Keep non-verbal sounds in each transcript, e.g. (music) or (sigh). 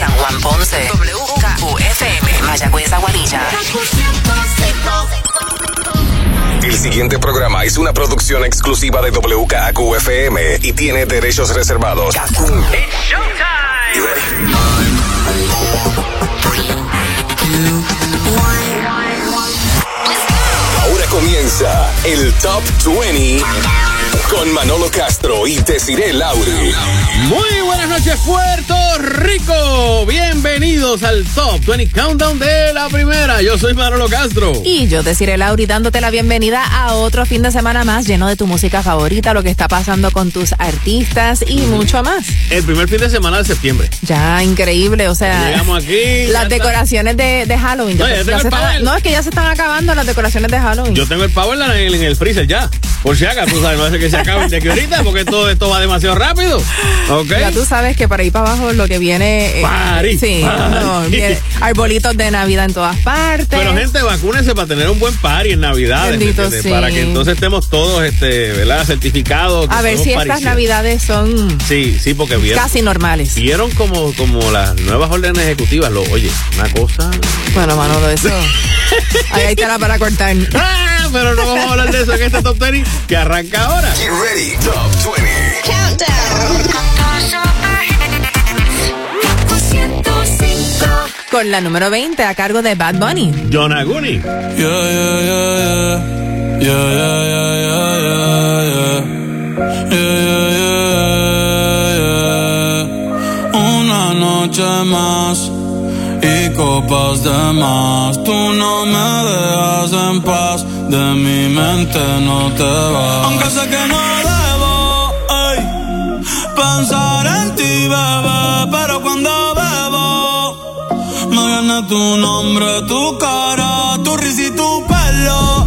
San Juan Ponce. WKQFM. Mayagüez Aguadilla. El siguiente programa es una producción exclusiva de WKQFM y tiene derechos reservados. Ahora comienza el Top 20 con Manolo Castro y Desiree Lauri. Muy buenas noches, Puerto Rico. Bienvenidos al Top 20 Countdown de la primera. Yo soy Manolo Castro. Y yo, Desiree Lauri, dándote la bienvenida a otro fin de semana más lleno de tu música favorita, lo que está pasando con tus artistas y mucho más. El primer fin de semana de septiembre. Ya, increíble. O sea, Llegamos aquí. ya las decoraciones de, de Halloween. No, Ya ya se- están- no, es que ya se están acabando las decoraciones de Halloween. Yo tengo el pavo en, la- en el freezer ya. Por si acaso, tú sabes, que se acabe de que ahorita, porque todo esto va demasiado rápido. ¿Ok? Ya tú sabes que por ahí para abajo lo que viene. eh, Party, sí, no, viene arbolitos de Navidad en todas partes. Pero gente, vacúnense para tener un buen party en Navidad. Sí. Para que entonces estemos todos, este, ¿verdad? Certificados. a ver si estas navidades son Sí, sí, porque vieron. casi normales. Vieron como, como las nuevas órdenes ejecutivas. Lo, oye, una cosa. Bueno, Manolo, eso. (laughs) ahí hay tela para cortar. Pero no vamos a hablar de eso en este top 20 que arranca ahora. Get ready, Top 20. Con la número 20 a cargo de Bad Bunny. John Aguni. Yeah, yeah, yeah, yeah. Yeah, yeah, yeah, yeah, yeah, yeah. Yeah, yeah, yeah, yeah. Una noche más y copas de más. Tú no me dejas en paz, de mi mente no te vas. Aunque sé que no debo ay, pensar en ti, bebé, pero cuando bebo me viene tu nombre, tu cara, tu risa y tu pelo.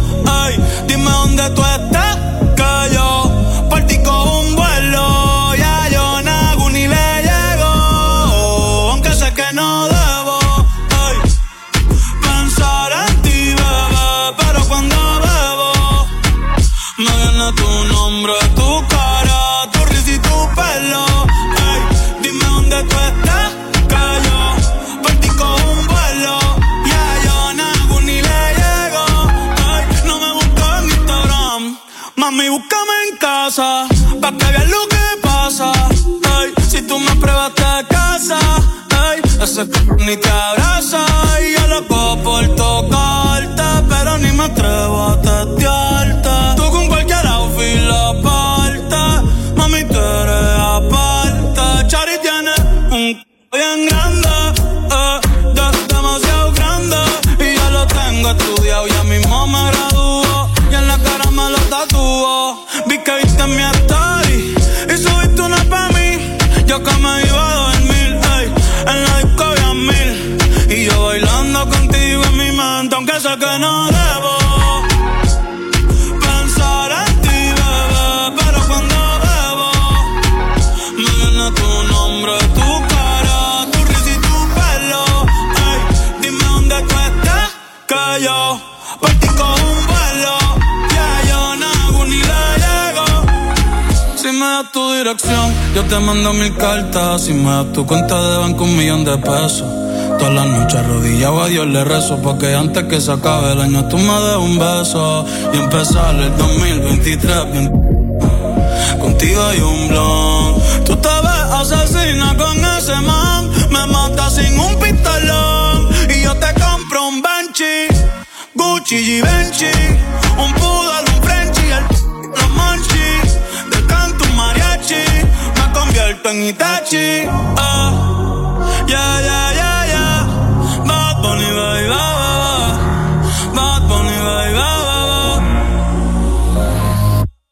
Ni te abraza. Y yo loco por tocarte, pero ni me atrevo a testearte. Tú con cualquier outfit la parte, mami, tú eres aparte. Chari tiene un bien grande, eh, de- demasiado grande. Y ya lo tengo estudiado, ya mismo me graduó. Y en la cara me lo tatuó. Vi que viste mi story yo te mando mil cartas. Si me das tu cuenta de banco, un millón de pesos. Todas las noches arrodillado a Dios le rezo Porque antes que se acabe el año tú me des un beso Y empezar el 2023 bien Contigo hay un blon Tú te ves asesina con ese man Me mata sin un pistolón Y yo te compro un Benchi Gucci y Benchi Un poodle, convierto en Itachi Ah, Yeah, yeah, yeah, yeah. Bad Bunny, baby, ba, ba, ba. Bad Bunny, baby, ba, ba, ba.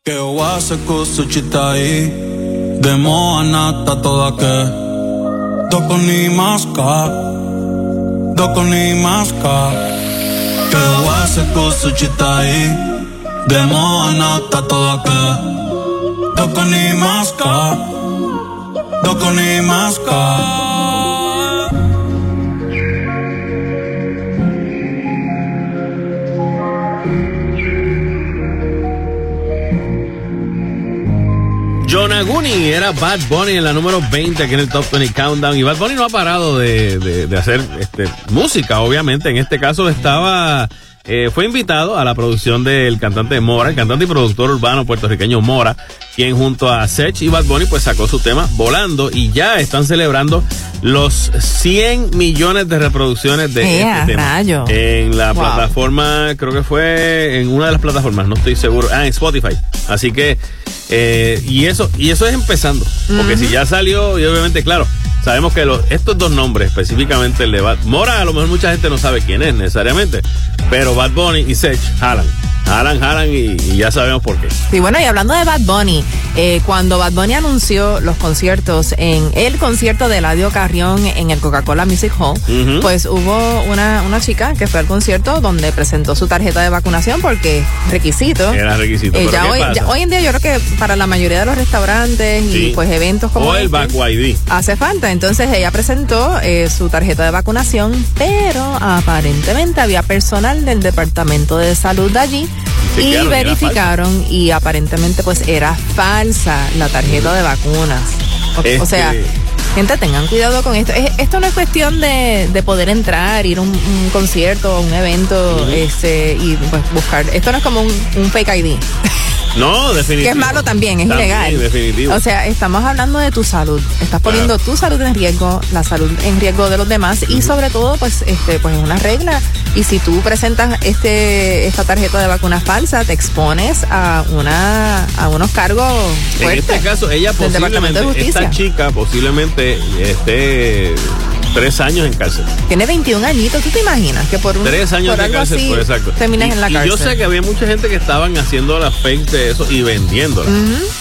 Que wase kusuchitai Demo anata toda que. Doko ni maska Doko ni maska Que wase kusuchitai Demo anata toda que. Doko ni maska Doko ni maska John Aguni Bunny, era Bad Bunny en la número 20 aquí en el Top 20 Countdown. Y Bad Bunny no ha parado de, de- de hacer este, música, obviamente. En este caso estaba, eh, fue invitado a la producción del cantante Mora, el cantante y productor urbano puertorriqueño Mora, quien junto a Sech y Bad Bunny pues sacó su tema Volando y ya están celebrando los 100 millones de reproducciones de ¡Ea, este tema. rayo! En la Wow. plataforma, creo que fue en una de las plataformas, no estoy seguro. Ah, en Spotify. Así que, eh, y eso, y eso es empezando. Porque si ya salió, y obviamente, claro, sabemos que los, estos dos nombres, específicamente el de Bad Mora, a lo mejor mucha gente no sabe quién es necesariamente. Pero Bad Bunny y Sech jalan. Jalan, jalan y, y ya sabemos por qué. Sí, bueno, y hablando de Bad Bunny, eh, cuando Bad Bunny anunció los conciertos en el concierto de Eladio Carrión en el Coca-Cola Music Hall, pues hubo una, una chica que fue al concierto donde presentó su tarjeta de vacunación porque requisito. Era requisito. Eh, ya ¿qué hoy, ya hoy en día yo creo que para la mayoría de los restaurantes Sí. y pues eventos como o el este, ID. Hace falta. Entonces ella presentó eh, su tarjeta de vacunación, pero aparentemente había personal del Departamento de Salud de allí y verificaron y aparentemente pues era falsa la tarjeta de vacunas. O, o Este- sea, gente tengan cuidado con esto. Es- esto no es cuestión de, de poder entrar, ir a un, un concierto, un evento, este, y pues buscar. Esto no es como un, un fake ID. No, definitivo. Que es malo también, es También, ilegal. definitivo. O sea, estamos hablando de tu salud. Estás poniendo tu salud en riesgo, la salud en riesgo de los demás y sobre todo, pues, este, pues es una regla. Y si tú presentas este, esta tarjeta de vacuna falsa, te expones a una, a unos cargos En fuertes. este caso, ella posiblemente, esta chica posiblemente esté tres años en cárcel. Tiene 21 añitos, ¿tú te imaginas? Que por un Tres años por de algo cárcel, así por exacto. terminas Y- en la y cárcel. yo sé que había mucha gente que estaban haciendo las fake de eso y vendiéndolas.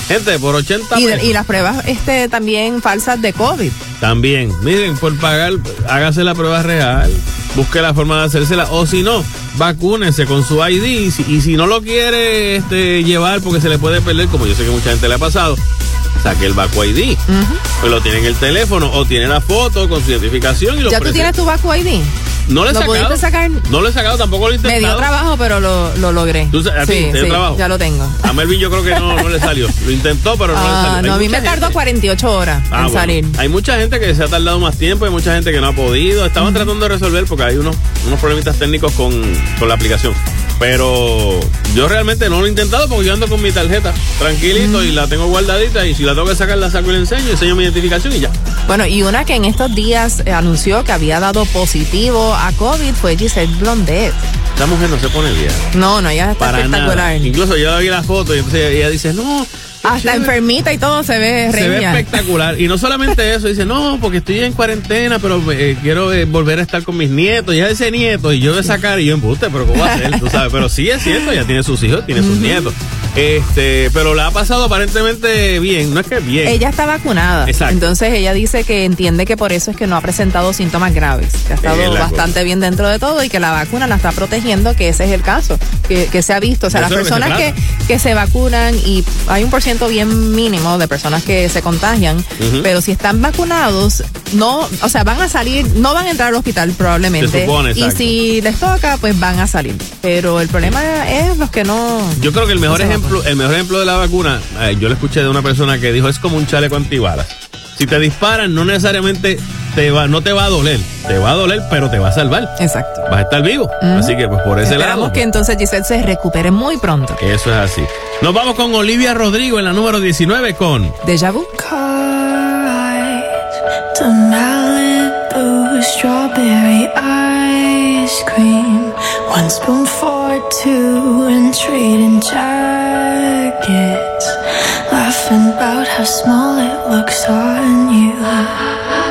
Gente, por 80 y, pesos. y las pruebas este, también falsas de COVID. También, miren, por pagar, hágase la prueba real, busque la forma de hacérsela, o si no, vacúnense con su ID, y si, y si no lo quiere este, llevar porque se le puede perder, como yo sé que mucha gente le ha pasado, saque el Vacu ID, pues lo tiene en el teléfono, o tiene la foto con su identificación y lo ¿Ya tú presenta. tienes tu Vacu ID? No lo he ¿Lo sacado. sacar? No lo he sacado, tampoco lo he Me intentado. dio trabajo, pero lo, lo logré. ¿Tú a ti sí, te dio sí, trabajo? ya lo tengo. A Melvin yo creo que no, no le salió. (laughs) Lo intentó, pero no le Ah, salió. Hay a mí me tardó gente- 48 horas Ah, en bueno. salir. Hay mucha gente que se ha tardado más tiempo, hay mucha gente que no ha podido. Estaban tratando de resolver porque hay unos, unos problemitas técnicos con, con la aplicación. Pero yo realmente no lo he intentado porque yo ando con mi tarjeta tranquilito y la tengo guardadita y si la tengo que sacar la saco y la enseño, enseño mi identificación y ya. Bueno, y una que en estos días eh, anunció que había dado positivo a COVID fue Giselle Blondet. Esta mujer no se pone vieja. No, no, ella está Para espectacular. nada. Incluso yo vi la foto y entonces ella dice, no. Hasta chévere". enfermita y todo se ve Se ve reña. espectacular. Y no solamente eso, dice, no, porque estoy en cuarentena, pero eh, quiero eh, volver a estar con mis nietos. Ya ese nieto, y yo de sacar y yo embuste, pero ¿cómo va a ser? Tú sabes, pero sí es cierto, ya tiene sus hijos, tiene sus nietos. Este, pero la ha pasado aparentemente bien, no es que bien. Ella está vacunada. Exacto. Entonces ella dice que entiende que por eso es que no ha presentado síntomas graves, que ha estado Es bastante cosa. bien dentro de todo y que la vacuna la está protegiendo, que ese es el caso, que, que se ha visto. O sea, las lo que se personas que, se vacunan y hay un por ciento bien mínimo de personas que se contagian, pero si están vacunados, no, o sea, van a salir, no van a entrar al hospital probablemente. Supone, y si les toca, pues van a salir. Pero el problema es los que no. Yo creo que el mejor No se ejemplo, el mejor ejemplo de la vacuna, eh, yo lo escuché de una persona que dijo es como un chaleco antibalas. Si te disparan, no necesariamente te va, no te va a doler, te va a doler, pero te va a salvar. Exacto. Vas a estar vivo. Así que pues por ese Esperamos lado. que entonces Giselle se recupere muy pronto. Eso es así. Nos vamos con Olivia Rodrigo en la número 19 con Deja vu. strawberry ice cream, one spoon for two, and trading jackets, laughing about how small it looks on you.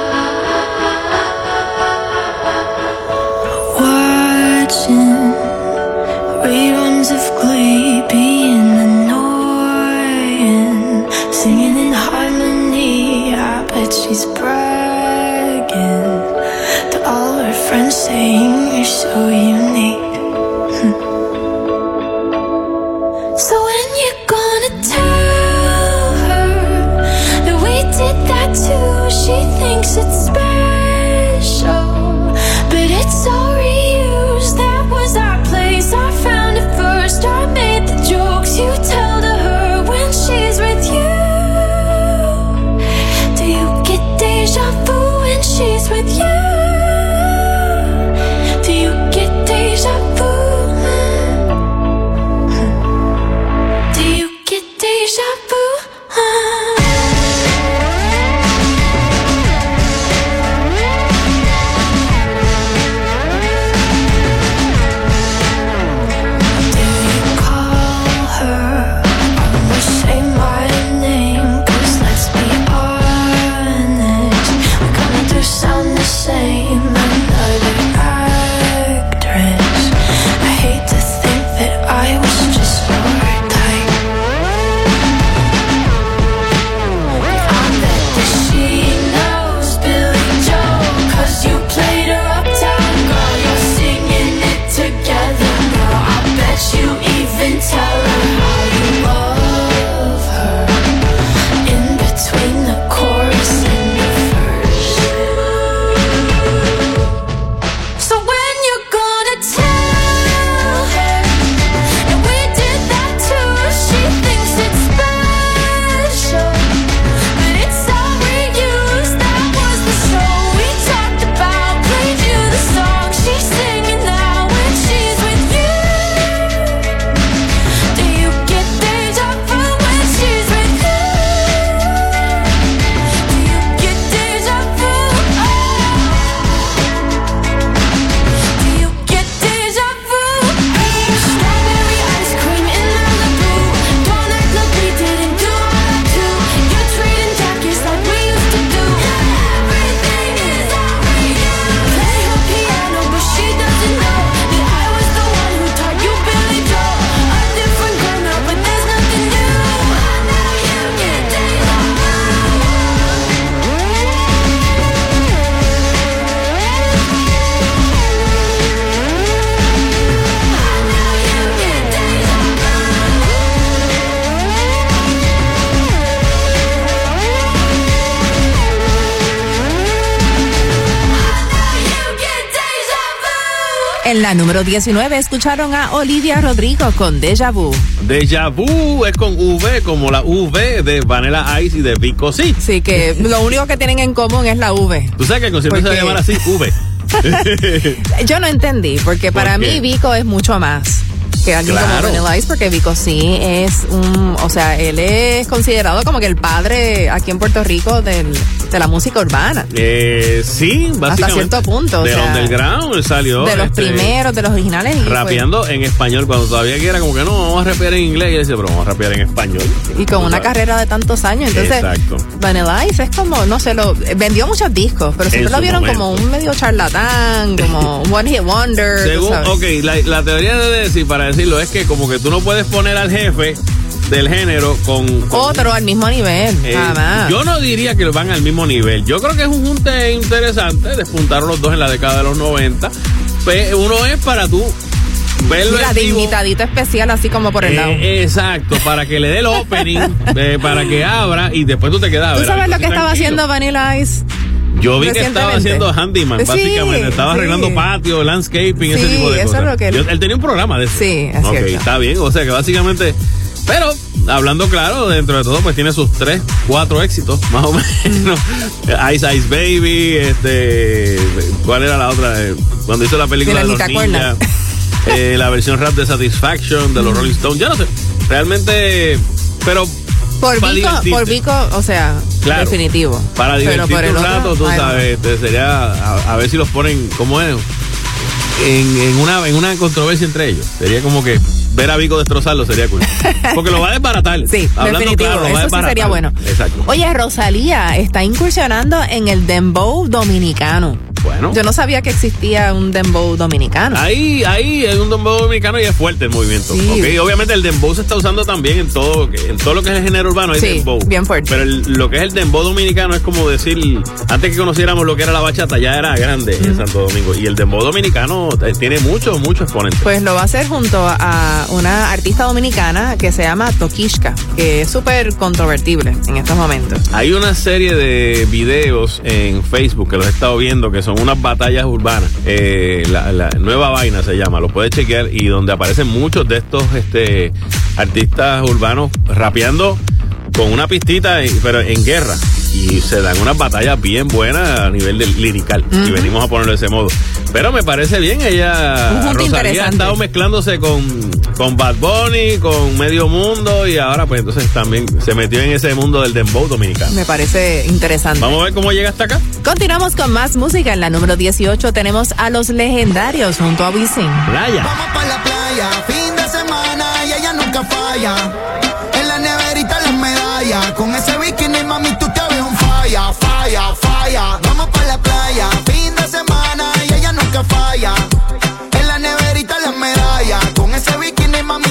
La número 19 escucharon a Olivia Rodrigo con Deja Vu. Deja Vu es con V, como la V de Vanilla Ice y de Vico Sí. Sí, que lo único que tienen en común es la V. Tú sabes que el concierto se va a llamar así, V. (laughs) Yo no entendí, porque ¿Por para mí Vico es mucho más que alguien Claro. como Vanilla Ice, porque Vico sí es un, o sea, él es considerado como que el padre aquí en Puerto Rico del- de la música urbana. Eh, sí, básicamente. cierto punto, o Del sea, underground él salió. de los este, primeros, de los originales. y, Rapeando en español, cuando todavía que era como que no, vamos a rapear en inglés. Y decía, pero vamos a rapear en español. y con una sabes. carrera de tantos años. Entonces, Exacto. Vanilla Ice es como, no sé, lo, vendió muchos discos, pero siempre lo vieron como un medio charlatán, como un (laughs) one hit wonder. Según, ok, la, la teoría de decir, para decirlo, es que como que tú no puedes poner al jefe del género con. con- Otro al mismo nivel, eh, jamás. yo no diría que van al mismo nivel. Yo creo que es un junte interesante. Despuntaron los dos en la década de los 90. Pe- Uno es para tú verlo vivo. dignitadito especial, así como por el lado. Eh, exacto, para que le dé el opening, (laughs) eh, para que abra y después tú te quedas. ¿Tú sabes lo que estaba tranquilo. haciendo Vanilla Ice? Yo vi que estaba haciendo handyman, Sí, básicamente. Estaba sí. arreglando patio, landscaping, ese tipo de eso cosas. es lo que él- Yo- él tenía un programa de eso. Sí, es Ok, cierto. está bien. O sea que básicamente. Pero, hablando claro, dentro de todo, pues tiene sus tres, cuatro éxitos, (laughs) más o menos. Ice Ice Baby, este. ¿Cuál era la otra? Cuando hizo la película de ni los te ninjas. (laughs) eh, la versión rap de Satisfaction de los Rolling Stones. Ya no sé. Realmente. Pero. Por Vico, por Vico, o sea, Claro. definitivo. Para divertirte por el un otro, rato, tú ay, no. sabes, este, sería a, a ver si los ponen, ¿cómo es? En, en una, en una controversia entre ellos. Sería como que ver a Vico destrozarlo sería cool. (laughs) Porque lo va a desbaratar. Sí, Hablando definitivo. claro, lo va a Eso sí sería bueno. Exacto. Oye, Rosalía está incursionando en el dembow dominicano. Bueno. Yo no sabía que existía un dembow dominicano. Ahí, ahí es un dembow dominicano y es fuerte el movimiento. Sí. Obviamente el dembow se está usando también en todo, en todo lo que es el género urbano, hay Sí, dembow. bien fuerte. Pero el- lo que es el dembow dominicano es como decir, antes que conociéramos lo que era la bachata, ya era grande en Santo Domingo. Y el dembow dominicano eh, tiene muchos, muchos exponentes. Pues lo va a hacer junto a una artista dominicana que se llama Tokishka, que es súper controvertible en estos momentos. Hay una serie de videos en Facebook que los he estado viendo que son unas batallas urbanas. Eh, la, la nueva vaina se llama, lo puedes chequear y donde aparecen muchos de estos este, artistas urbanos rapeando con una pistita, pero en guerra. Y se dan unas batallas bien buenas a nivel de lirical. Y venimos a ponerlo de ese modo. Pero me parece bien, Un ella, Rosalía, ha estado mezclándose con, con Bad Bunny, con Medio Mundo y ahora pues entonces también se metió en ese mundo del dembow dominicano. Me parece interesante. Vamos a ver cómo llega hasta acá. Continuamos con más música. En la número 18 tenemos a los legendarios junto a Wisin. Playa. Vamos pa' la playa, fin de semana y ella nunca falla. En la neverita las medallas, con ese bikini mami tú te falla, falla, falla. Vamos pa' la playa, fin de semana y ella nunca falla. En la neverita las medallas, con ese bikini mami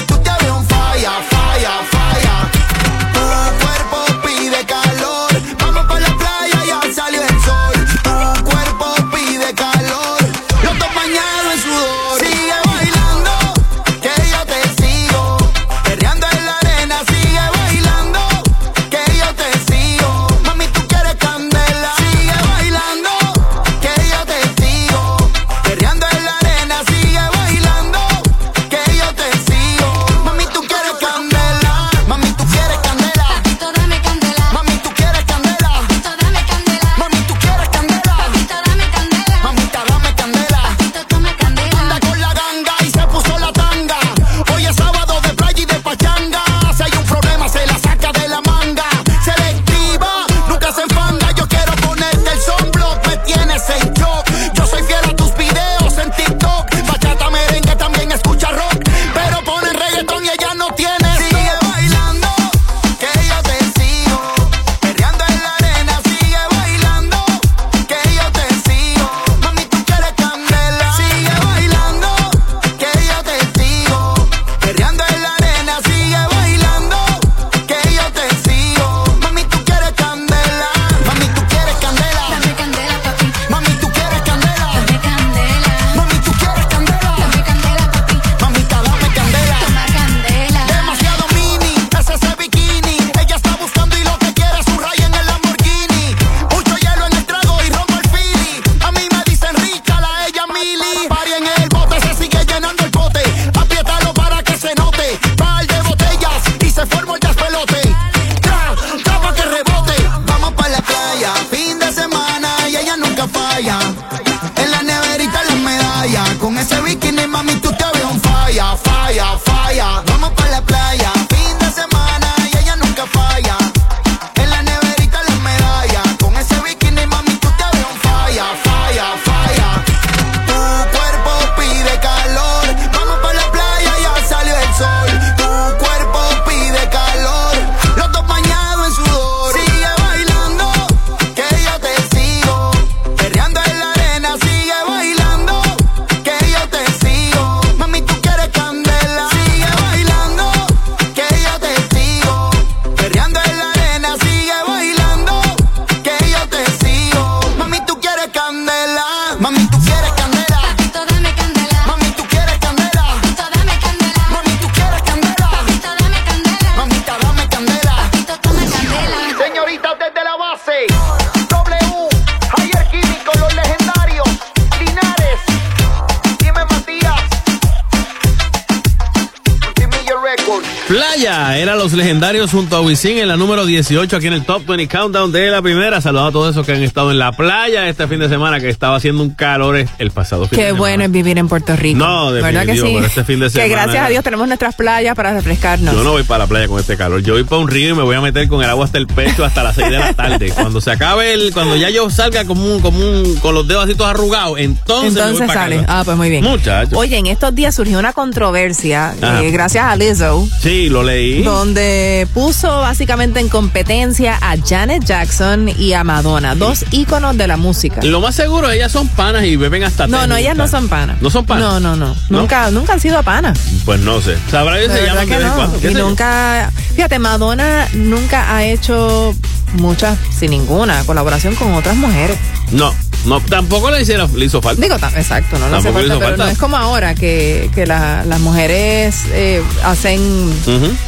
a Wisin en la número 18 aquí en el Top 20 Countdown de la primera. Saludos a todos esos que han estado en la playa este fin de semana que estaba haciendo un calor el pasado fin de Qué semana. bueno es vivir en Puerto Rico. No, ¿verdad que sí? pero este fin de Que semana- gracias a Dios tenemos nuestras playas para refrescarnos. Yo no voy para la playa con este calor. Yo voy para un río y me voy a meter con el agua hasta el pecho hasta las 6 de la (laughs) tarde. Cuando se acabe el, cuando ya yo salga como un, como un, con los dedos así todos arrugados, entonces, me voy Entonces para sale. Ah, pues muy bien. Muchacho. Oye, en estos días surgió una controversia, eh, gracias a Lizzo, Sí, lo leí. donde puso básicamente en competencia a Janet Jackson y a Madonna, dos íconos de la música. Lo más seguro, ellas son panas y beben hasta No, no, ellas no son panas. ¿No son panas? No, no, no. ¿No? Nunca, nunca han sido panas. Pues no sé. Sabrá De se llaman de que vez en no. cuando. ¿Qué Y nunca, fíjate, Madonna nunca ha hecho muchas, sin ninguna, colaboración con otras mujeres. No, no, tampoco le, hiciera, le hizo falta. Digo, exacto, no le hizo pero falta. no es como ahora que, que la- las mujeres eh, hacen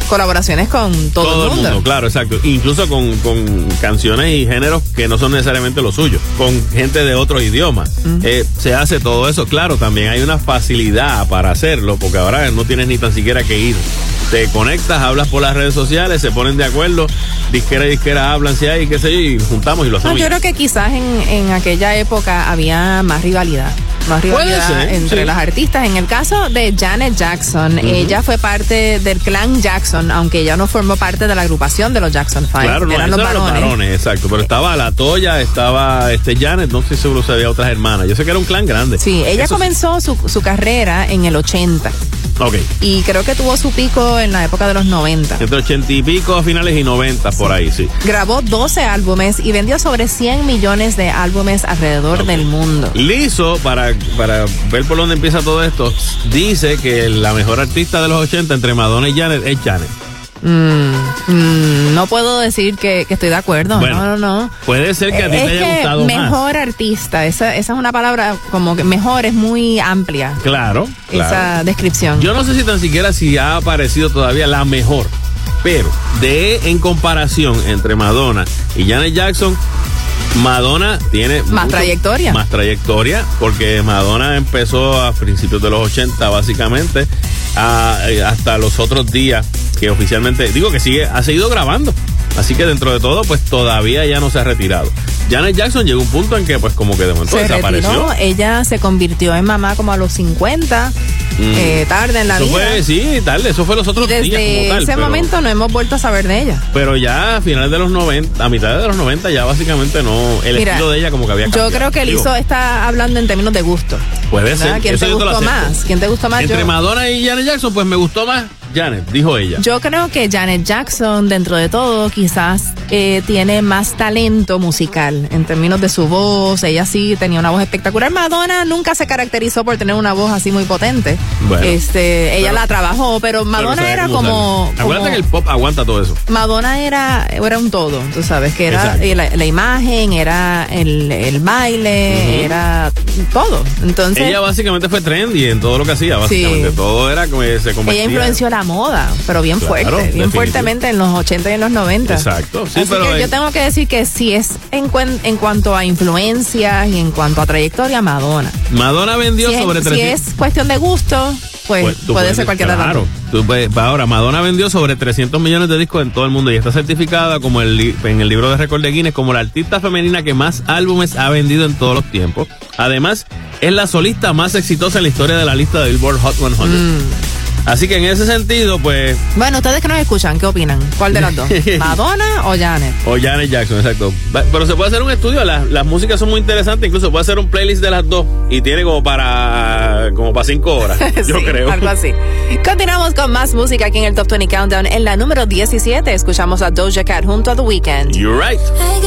colaboraciones con todo, el mundo. claro, exacto. Incluso con, con canciones y géneros que no son necesariamente los suyos, con gente de otros idiomas. Eh, se hace todo eso, claro, también hay una facilidad para hacerlo, porque ahora no tienes ni tan siquiera que ir. Te conectas, hablas por las redes sociales, se ponen de acuerdo, disquera y disquera hablan si hay, qué sé yo, y juntamos y lo No, hacemos. yo ya. creo que quizás en, en aquella época había más rivalidad. Más rivalidad ser, entre sí. las artistas. En el caso de Janet Jackson, ella fue parte del clan Jackson, aunque ella no formó parte de la agrupación de los Jackson Five. Claro, no, eran los eran varones. los varones, exacto. Pero estaba la Toya, estaba este Janet, no estoy seguro si había otras hermanas. Yo sé que era un clan grande. Sí, ella Eso comenzó su, su carrera en el 80 Ok. y creo que tuvo su pico en la época de los 90. Entre ochenta y pico a finales y noventa, por ahí, sí. Grabó 12 álbumes y vendió sobre 100 millones de álbumes alrededor del mundo. Lizo, para, para ver por dónde empieza todo esto, dice que la mejor artista de los 80 entre Madonna y Janet es Janet. Mm, no puedo decir que, que estoy de acuerdo. Bueno, no, no, no. Puede ser que a ti es te haya gustado mejor más. artista, esa, esa es una palabra como que mejor es muy amplia. Claro, claro. Esa descripción. Yo no sé si tan siquiera si ha aparecido todavía la mejor, pero de en comparación entre Madonna y Janet Jackson, Madonna tiene Más trayectoria. Más trayectoria, porque Madonna empezó a principios de los 80 básicamente, a- eh, hasta los otros días que oficialmente, digo que sigue, ha seguido grabando. Así que dentro de todo, pues todavía ya no se ha retirado. Janet Jackson llegó a un punto en que pues como que de momento se desapareció. retiró, ella se convirtió en mamá como a los 50, eh, tarde en la Mm. Eso vida. fue, sí, tal, eso fue los y otros días como desde tal. ese pero- momento no hemos vuelto a saber de ella. Pero ya a finales de los 90, a mitad de los 90 ya básicamente no, el Mira, estilo de ella como que había Yo cambiado. creo que Digo, Lizzo está hablando en términos de gusto. Puede ¿verdad? ser. ¿Quién te yo gustó más? ¿Quién te gustó más? Entre Yo- Madonna y Janet Jackson, pues me gustó más Janet, dijo ella. Yo creo que Janet Jackson, dentro de todo, quizás eh, tiene más talento musical en términos de su voz. Ella sí tenía una voz espectacular. Madonna nunca se caracterizó por tener una voz así muy potente. Bueno, este, ella pero- la trabajó, pero Madonna era como, sale. Acuérdate como- que el pop aguanta todo eso. Madonna era, era un todo, tú sabes, que era eh, la, la imagen, era el, el baile, era todo. Entonces, ella básicamente fue trendy en todo lo que hacía, básicamente. Sí. Todo era como se convertía. ella influenció la moda, pero bien fuerte, bien fuertemente en los 80 y en los 90. Exacto. Así que yo tengo que decir que si es en, cuen, en cuanto a influencias y en cuanto a trayectoria, Madonna. Madonna vendió sobre 300. Si es cuestión de gusto, pues, pues puede ser cualquier claro. Tú, pues, ahora, Madonna vendió sobre 300 millones de discos en todo el mundo y está certificada como el, en el libro de récord de Guinness como la artista femenina que más álbumes ha vendido en todos los tiempos. Además, es la solista más exitosa en la historia de la lista de Billboard Hot 100. Mm. Así que en ese sentido, pues. Bueno, ustedes que nos escuchan, ¿qué opinan? ¿Cuál de las dos? (laughs) ¿Madonna o Janet? O Janet Jackson, exacto. Pero se puede hacer un estudio, las, las músicas son muy interesantes, incluso se puede hacer un playlist de las dos y tiene como para como para cinco horas, (laughs) sí, yo creo. Algo así. Continuamos con más música aquí en el Top 20 Countdown. En la número 17 escuchamos a Doja Cat junto a The Weeknd. You're right. I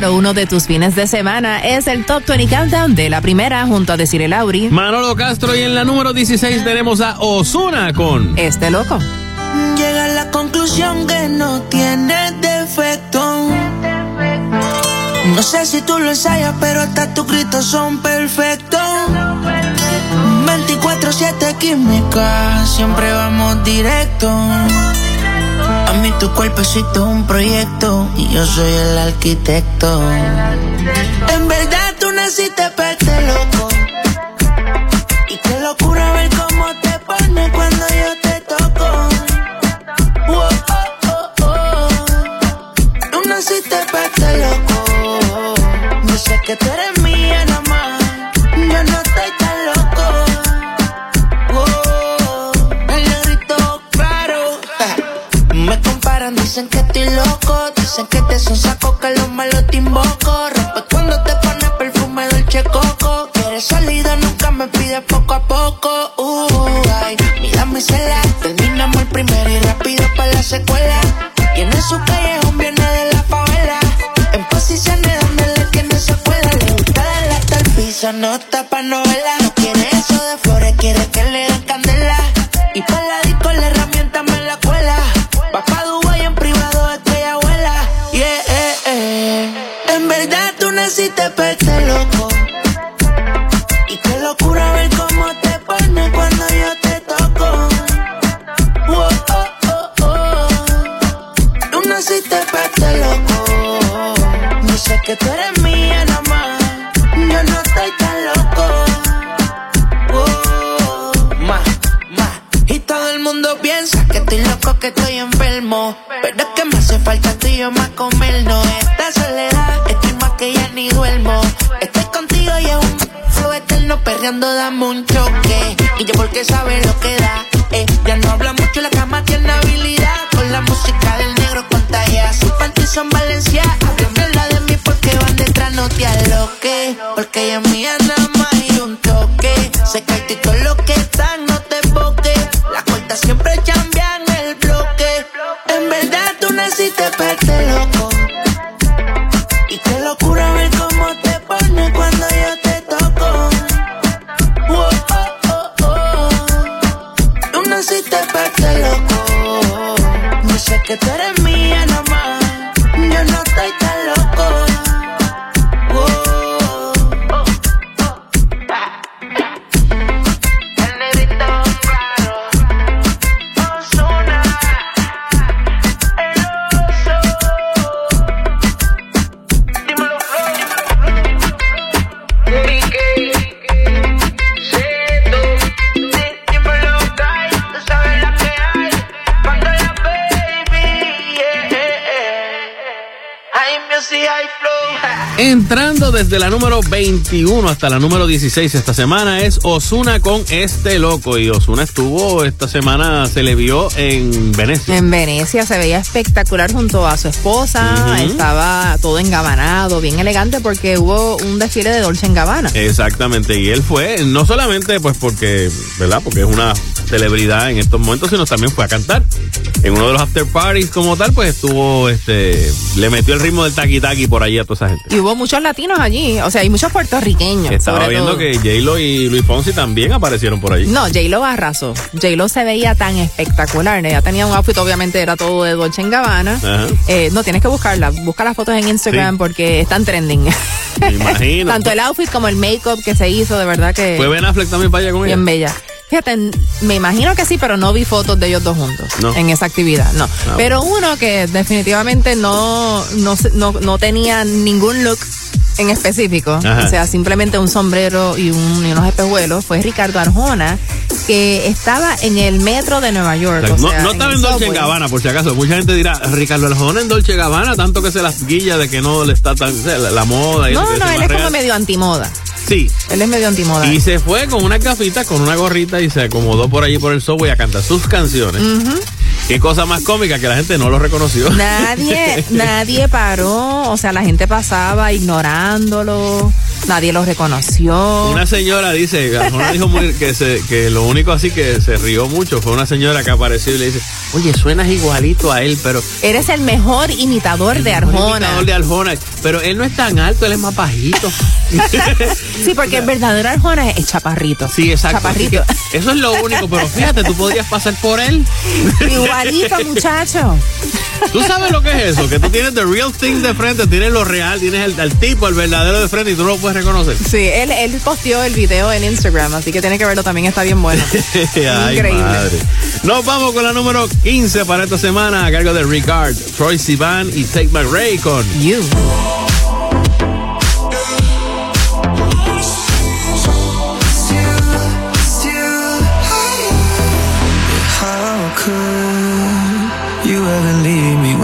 número uno de tus fines de semana es el Top 20 Countdown de la primera junto a Desiree Lauri. Manolo Castro y en la número 16 tenemos a Osuna con Este Loco. Llega a la conclusión que no tiene defecto. No sé si tú lo ensayas, pero hasta tus gritos son perfectos. 24-7 química, siempre vamos directo. Mami, tu cuerpecito es un proyecto y yo soy. El arquitecto. Dicen que estoy loco, dicen que te son 21 hasta la número 16 esta semana es Osuna con Este Loco. Y Osuna estuvo, esta semana se le vio en Venecia. En Venecia se veía espectacular junto a su esposa. Estaba todo engabanado, bien elegante, porque hubo un desfile de Dolce en Gabbana. Exactamente, y él fue, no solamente pues porque, ¿verdad? Porque es una celebridad en estos momentos, sino también fue a cantar. En uno de los after parties como tal, pues estuvo, este, le metió el ritmo del taqui taqui por allí a toda esa gente. Y hubo muchos latinos allí, o sea, hay muchos puertorriqueños. Estaba sobre viendo todo. que J-Lo y Luis Fonsi también aparecieron por allí. No, J-Lo arrasó. J-Lo se veía tan espectacular. Ella tenía un outfit, obviamente era todo de Dolce Gabbana. Ajá. Eh, no, tienes que buscarla. Busca las fotos en Instagram Sí. porque están trending. Me imagino. (laughs) Tanto el outfit como el make-up que se hizo, de verdad que Fue Ben Affleck también para allá con ella. bien bella. Fíjate, me imagino que sí, pero no vi fotos de ellos dos juntos No. en esa actividad, no. Ah, pero uno que definitivamente no, no, no, no tenía ningún look en específico, Ajá. o sea, simplemente un sombrero y, un- y unos espejuelos, fue Ricardo Arjona, que estaba en el metro de Nueva York. o no, sea, no estaba en Dolce subway. Gabbana, por si acaso. Mucha gente dirá, Ricardo Arjona en Dolce Gabbana, tanto que se las guilla de que no le está tan, o sea, la, la moda. y No, no, él es como medio antimoda. Sí. Él es medio antimoda. Y se fue con una gafita, con una gorrita y se acomodó por allí por el subway a cantar sus canciones. Qué cosa más cómica que la gente no lo reconoció. Nadie, (laughs) nadie paró, o sea, la gente pasaba ignorándolo, nadie lo reconoció. Una señora dice, (laughs) Arjona dijo muy- que, se, que lo único así que se rió mucho fue una señora que apareció y le dice, oye, suenas igualito a él, pero... Eres el mejor imitador de Arjona. imitador de Arjona, pero él no es tan alto, él es más bajito. (laughs) Sí, porque el verdadero Arjona es chaparrito. Sí, exacto. Chaparrito. eso es lo único, pero fíjate, tú podrías pasar por él. (laughs) Igualito, muchacho. Tú sabes lo que es eso, que tú tienes the real thing de frente, tienes lo real, tienes el, el tipo, el verdadero de frente y tú no lo puedes reconocer. Sí, él, él posteó el video en Instagram, así que tiene que verlo también, está bien bueno. (laughs) Ay, Increíble. madre. Nos vamos con la número 15 para esta semana a cargo de Ricard, Troy Sivan y Tate McRae con You.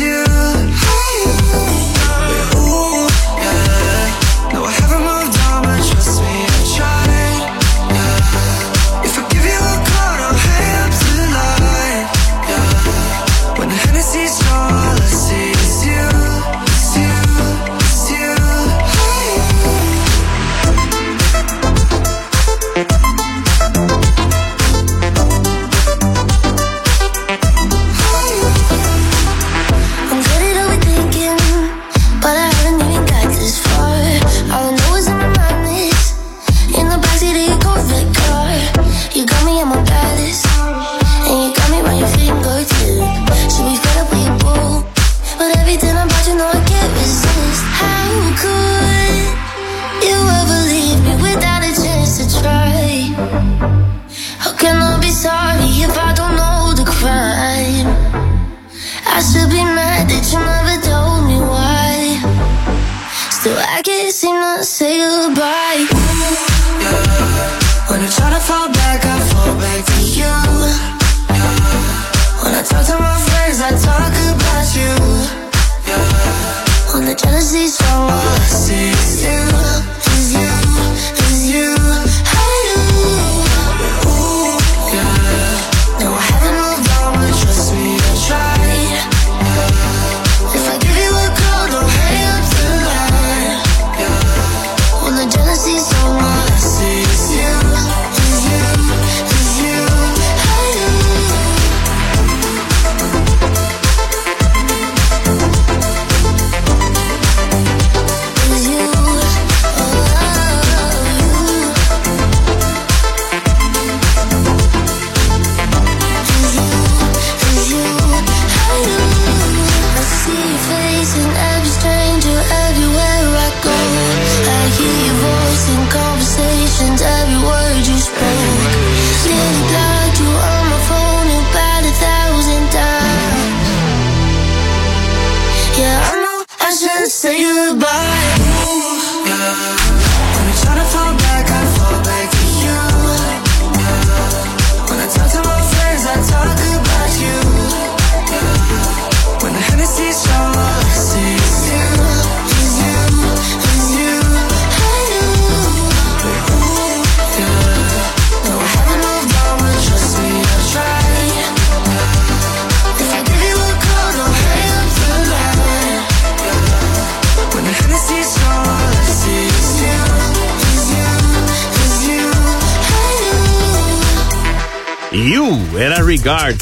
you.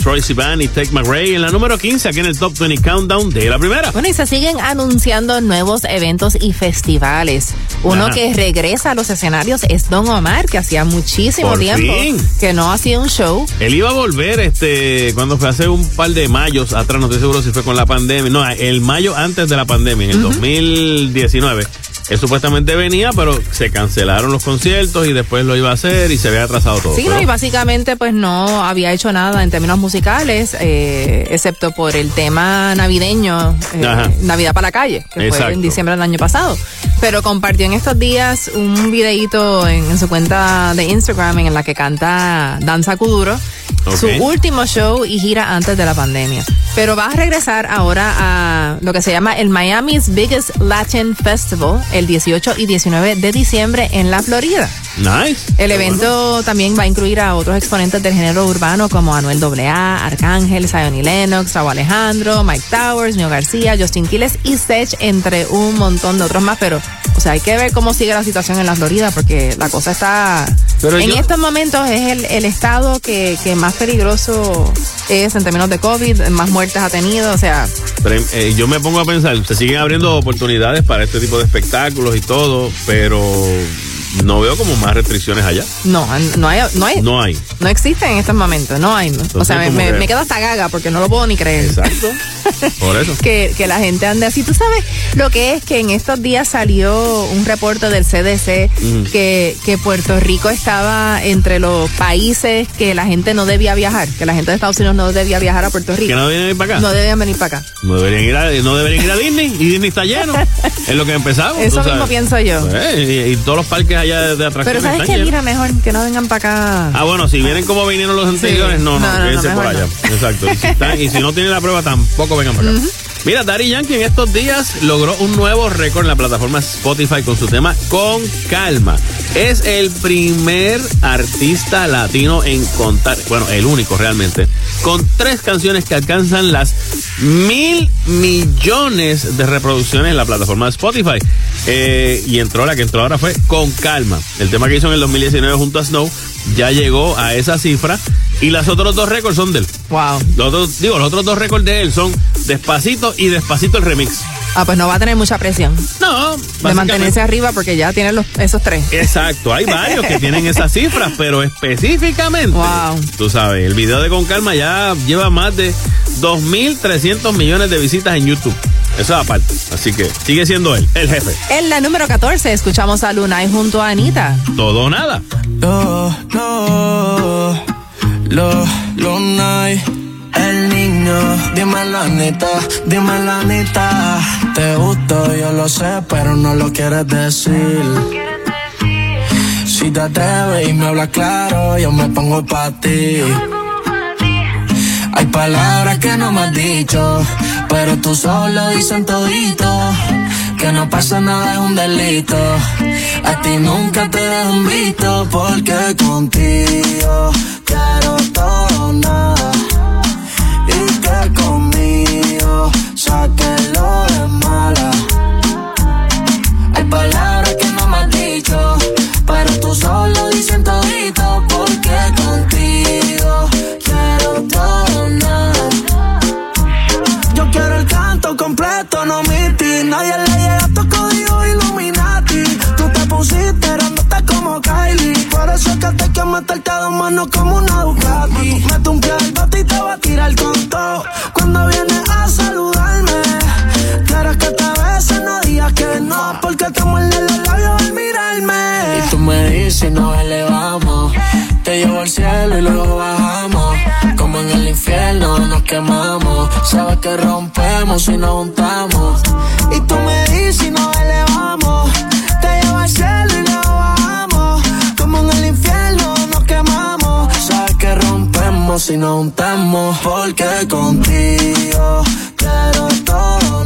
Troy Sivan y Tech McRae en la número 15 aquí en el Top 20 Countdown de la primera. Bueno, y se siguen anunciando nuevos eventos y festivales. Uno Ajá. que regresa a los escenarios es Don Omar, que hacía muchísimo Por tiempo fin. que no hacía un show. Él iba a volver este cuando fue hace un par de mayos atrás, no estoy seguro si fue con la pandemia. No, el mayo antes de la pandemia, en el 2019. Él supuestamente venía, pero se cancelaron los conciertos y después lo iba a hacer y se había atrasado todo. Sí, Pero- no, y básicamente pues no había hecho nada en términos musicales, eh, excepto por el tema navideño, eh. Navidad para la calle, que fue en diciembre del año pasado. Pero compartió en estos días un videíto en, en su cuenta de Instagram en la que canta Danza Kuduro, Ok. su último show y gira antes de la pandemia. Pero va a regresar ahora a lo que se llama el Miami's Biggest Latin Festival el 18 y 19 de diciembre en la Florida. Nice. El evento también va a incluir a otros exponentes del género urbano como Anuel AA, Arcángel, Zion y Lennox, Raúl Alejandro, Mike Towers, Mio García, Justin Quiles y Sech, entre un montón de otros más. Pero, o sea, hay que ver cómo sigue la situación en la Florida porque la cosa está... Pero en yo- estos momentos es el, el estado que, que más peligroso es en términos de COVID, más muertes ha tenido, o sea... Eh, yo me pongo a pensar, se siguen abriendo oportunidades para este tipo de espectáculos y todo, pero no veo como más restricciones allá. No, no hay, no hay, No hay. no existe en estos momentos, no hay. o sea, me, me- que- me quedo hasta gaga porque no lo puedo ni creer. Exacto. (laughs) Por eso. que, que la gente ande así. Tú sabes lo que es que en estos días salió un reporte del CDC que, que Puerto Rico estaba entre los países que la gente no debía viajar, que la gente de Estados Unidos no debía viajar a Puerto Rico. Que no vienen para acá. No debían venir para acá. No deberían ir a, no deberían ir a Disney y Disney está lleno. (laughs) es lo que empezamos. Eso mismo sabes. pienso yo. Eh, y, y todos los parques allá de, de Pero atracciones sabes que mira mejor que no vengan para acá. Ah, bueno, si vienen como vinieron los anteriores, no, no, No, no, no, quédense por mejor allá. (laughs) Exacto. Y si, están- y si no tienen la prueba, tampoco vengan para acá. Mira, Daddy Yankee en estos días logró un nuevo récord en la plataforma Spotify con su tema Con Calma. Es el primer artista latino en contar, bueno, el único realmente, con tres canciones que alcanzan las mil millones de reproducciones en la plataforma Spotify. Eh, y entró la que entró ahora fue Con Calma. El tema que hizo en el 2019 junto a Snow ya llegó a esa cifra. Y los otros dos récords son de él. Wow. Los otros, digo, los otros dos récords de él son Despacito y Despacito el remix. Ah, pues no va a tener mucha presión No, de mantenerse arriba porque ya tiene los, esos tres. Exacto, hay varios que tienen esas cifras, pero específicamente, Wow. tú sabes, el video de Con Calma ya lleva más de 2.300 millones de visitas en YouTube. Eso es aparte. Así que sigue siendo él, el jefe. En la número 14 escuchamos a Lunay junto a Anita. Todo o nada. No, no, lo, lo. El niño, dime la neta, dime la. Te gusto, yo lo sé, pero no lo quieres decir. Si te atreves y me hablas claro, yo me pongo pa' ti. Hay palabras que no me has dicho, pero tú solo dicen todito. Que no pasa nada es un delito. A ti nunca te dejo un visto, porque contigo quiero todo nada. Que conmigo saque lo de mala. Hay palabras que no me has dicho, pero tú solo dicen todito, porque contigo quiero todo nada. Yo quiero el canto completo, no miti. Nadie le Es que te quiero meterte a dos manos como una Ducati. Mete un pie al bate y te va a tirar con todo. Cuando vienes a saludarme, quieres que te bese, no digas que no. Porque te muerde los labios al mirarme. Y tú me dices, nos elevamos. Te llevo al cielo y luego bajamos. Como en el infierno nos quemamos. Sabes que rompemos y nos juntamos. Y tú me y nos juntamos. Porque contigo quiero todo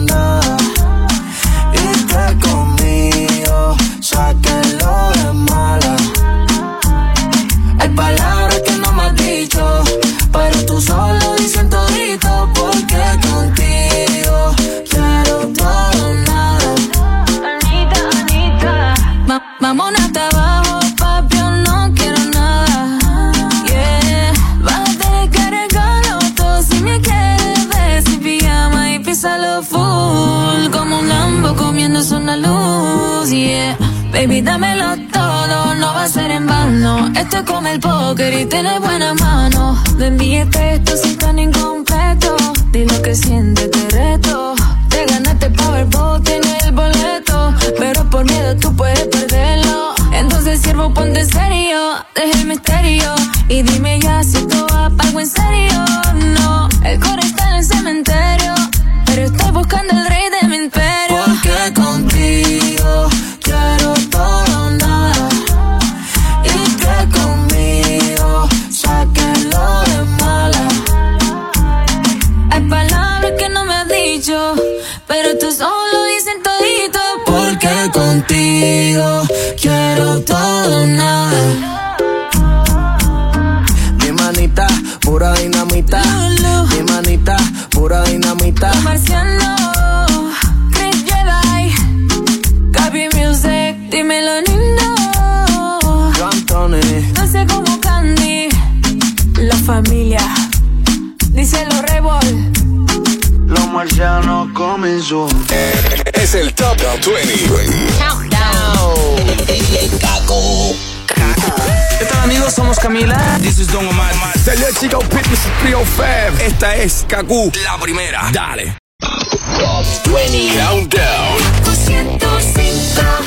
vano. Esto es como el póker y tienes buena mano. No envíes texto si tan incompleto. Di lo que sientes, te reto. Kaku. La primera. Dale. Top 20 Countdown.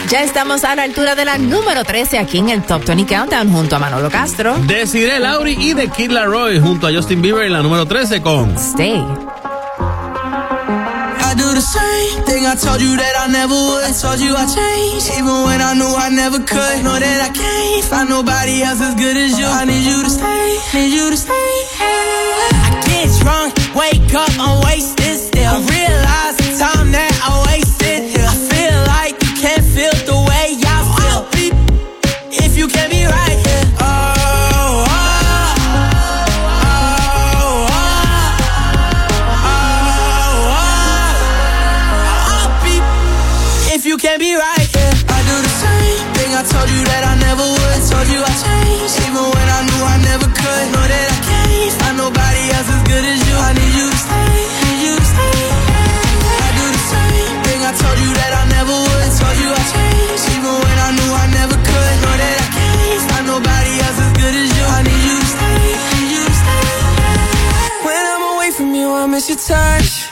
Ya estamos a la altura de la número 13 aquí en el Top 20 Countdown junto a Manolo Castro. Desiree Lauri y The Kid Laroi junto a Justin Bieber en la número 13 con Stay. I do the same thing I told you that I never would. I told you I changed, even when I knew I never could. Know that I can't find nobody else as good as you. I need you to stay, need you to stay. I get drunk, wake up, I'm wasted your touch.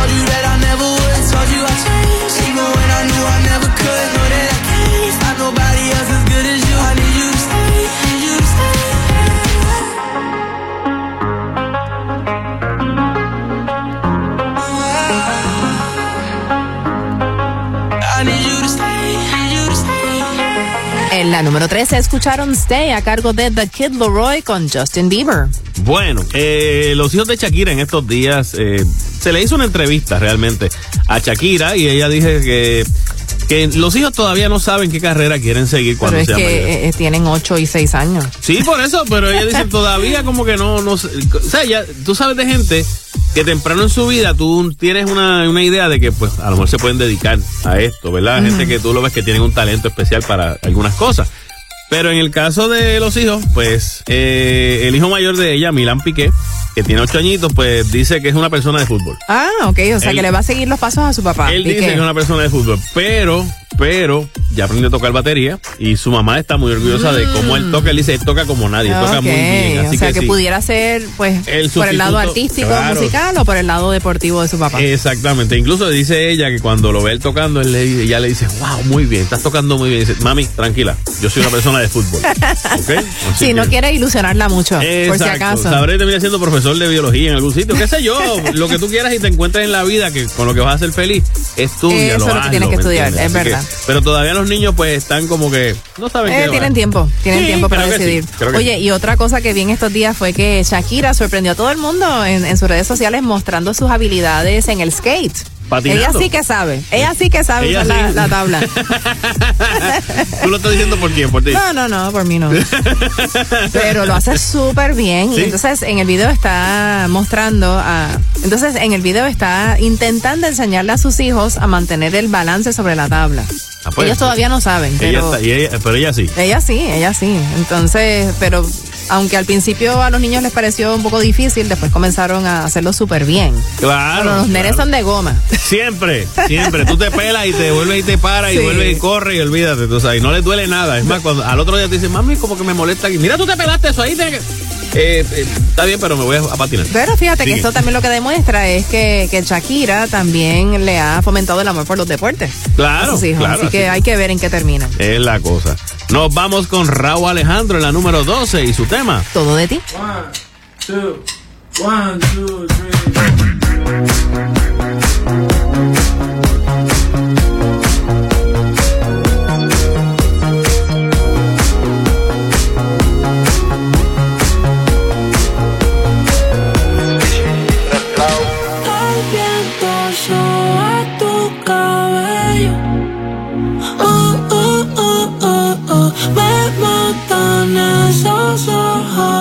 Told you that I never would. Told you I changed, even when I knew I never could. Know that I can't find nobody else as good as you. I need you to stay, need you to stay. I need you to stay, need you to stay. En la número 13 escucharon Stay a cargo de The Kid Leroy con Justin Bieber. Bueno, eh, los hijos de Shakira en estos días, eh, se le hizo una entrevista realmente a Shakira y ella dice que, que los hijos todavía no saben qué carrera quieren seguir cuando Pero es sean que eh, tienen 8 y 6 años. Sí, por eso, pero ella dice (laughs) todavía como que no, no. O sea, ya, tú sabes de gente que temprano en su vida tú tienes una, una idea de que pues a lo mejor se pueden dedicar a esto, ¿verdad? Gente que tú lo ves que tienen un talento especial para algunas cosas. Pero en el caso de los hijos, pues eh, el hijo mayor de ella, Milán Piqué, que tiene ocho añitos, pues dice que es una persona de fútbol. Ah, ok, o sea Él- que le va a seguir los pasos a su papá. Él Piqué. dice que es una persona de fútbol, pero, pero ya aprendió a tocar batería y su mamá está muy orgullosa de cómo él toca. Él dice, él toca como nadie, toca muy bien. Así o sea que, sí. pudiera ser pues El por el lado artístico claro. musical o por el lado deportivo de su papá. Exactamente. Incluso dice ella que cuando lo ve él tocando, él le, ella le dice, wow, muy bien, estás tocando muy bien. dice, mami, tranquila, yo soy una persona de fútbol. Si (laughs) no que- quiere ilusionarla mucho, por si Exacto. acaso. Sabré terminar siendo profesor de biología en algún sitio, qué sé yo, lo que tú quieras y te encuentres en la vida que con lo que vas a ser feliz, estudia, Eso es lo que tienes que estudiar, es verdad. pero todavía los niños pues están como que no saben Eh, qué tienen va. tiempo, tienen Sí, tiempo para que sí, decidir. que Oye, y otra cosa que vi en estos días fue que Shakira sorprendió a todo el mundo en, en sus redes sociales mostrando sus habilidades en el skate. Patinando. Ella sí que sabe, ella sí que sabe usar la, tabla. (laughs) Tú lo estás diciendo por quién, por ti. No, no, no, por mí no. Pero lo hace súper bien. Sí. Y entonces en el video está mostrando a. Entonces en el video está intentando enseñarle a sus hijos a mantener el balance sobre la tabla. Ah, pues, Ellos todavía no saben, Ella pero. está- y ella- pero ella sí. Ella sí, ella sí. Entonces, pero aunque al principio a los niños les pareció un poco difícil, después comenzaron a hacerlo súper bien. Claro. Pero los nenes claro. son de goma. (laughs) Siempre, siempre. Tú te pelas y te vuelves y te paras y vuelves y corres y olvídate. Tú sabes, y no les duele nada. Es más, cuando al otro día te dicen, mami, como que me molesta aquí. Mira, tú te pelaste eso ahí. que-". Eh, eh, está bien, pero me voy a, a patinar. Pero fíjate que esto también lo que demuestra es que, que Shakira también le ha fomentado el amor por los deportes. Claro, a sus hijos. claro, Así que hay que ver en qué terminan. Es la cosa. Nos vamos con Raúl Alejandro en la número 12 y su tema. Todo de ti. One, two, one, two, three.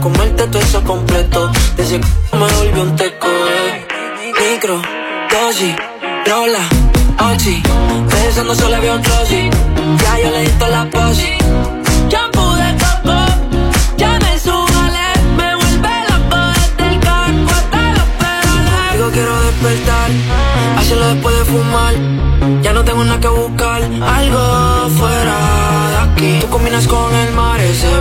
comerte todo eso completo Desde que me volvió un teco eh. Micro, dosis, rola, oxi Pensando solo veo un glossy Ya yo le di toda la posi Shampoo de coco, ya me subale, me vuelve loco desde el carro hasta los pedales. Contigo quiero despertar, hacerlo después de fumar. Ya no tengo nada que buscar, aquí. Tú combinas con el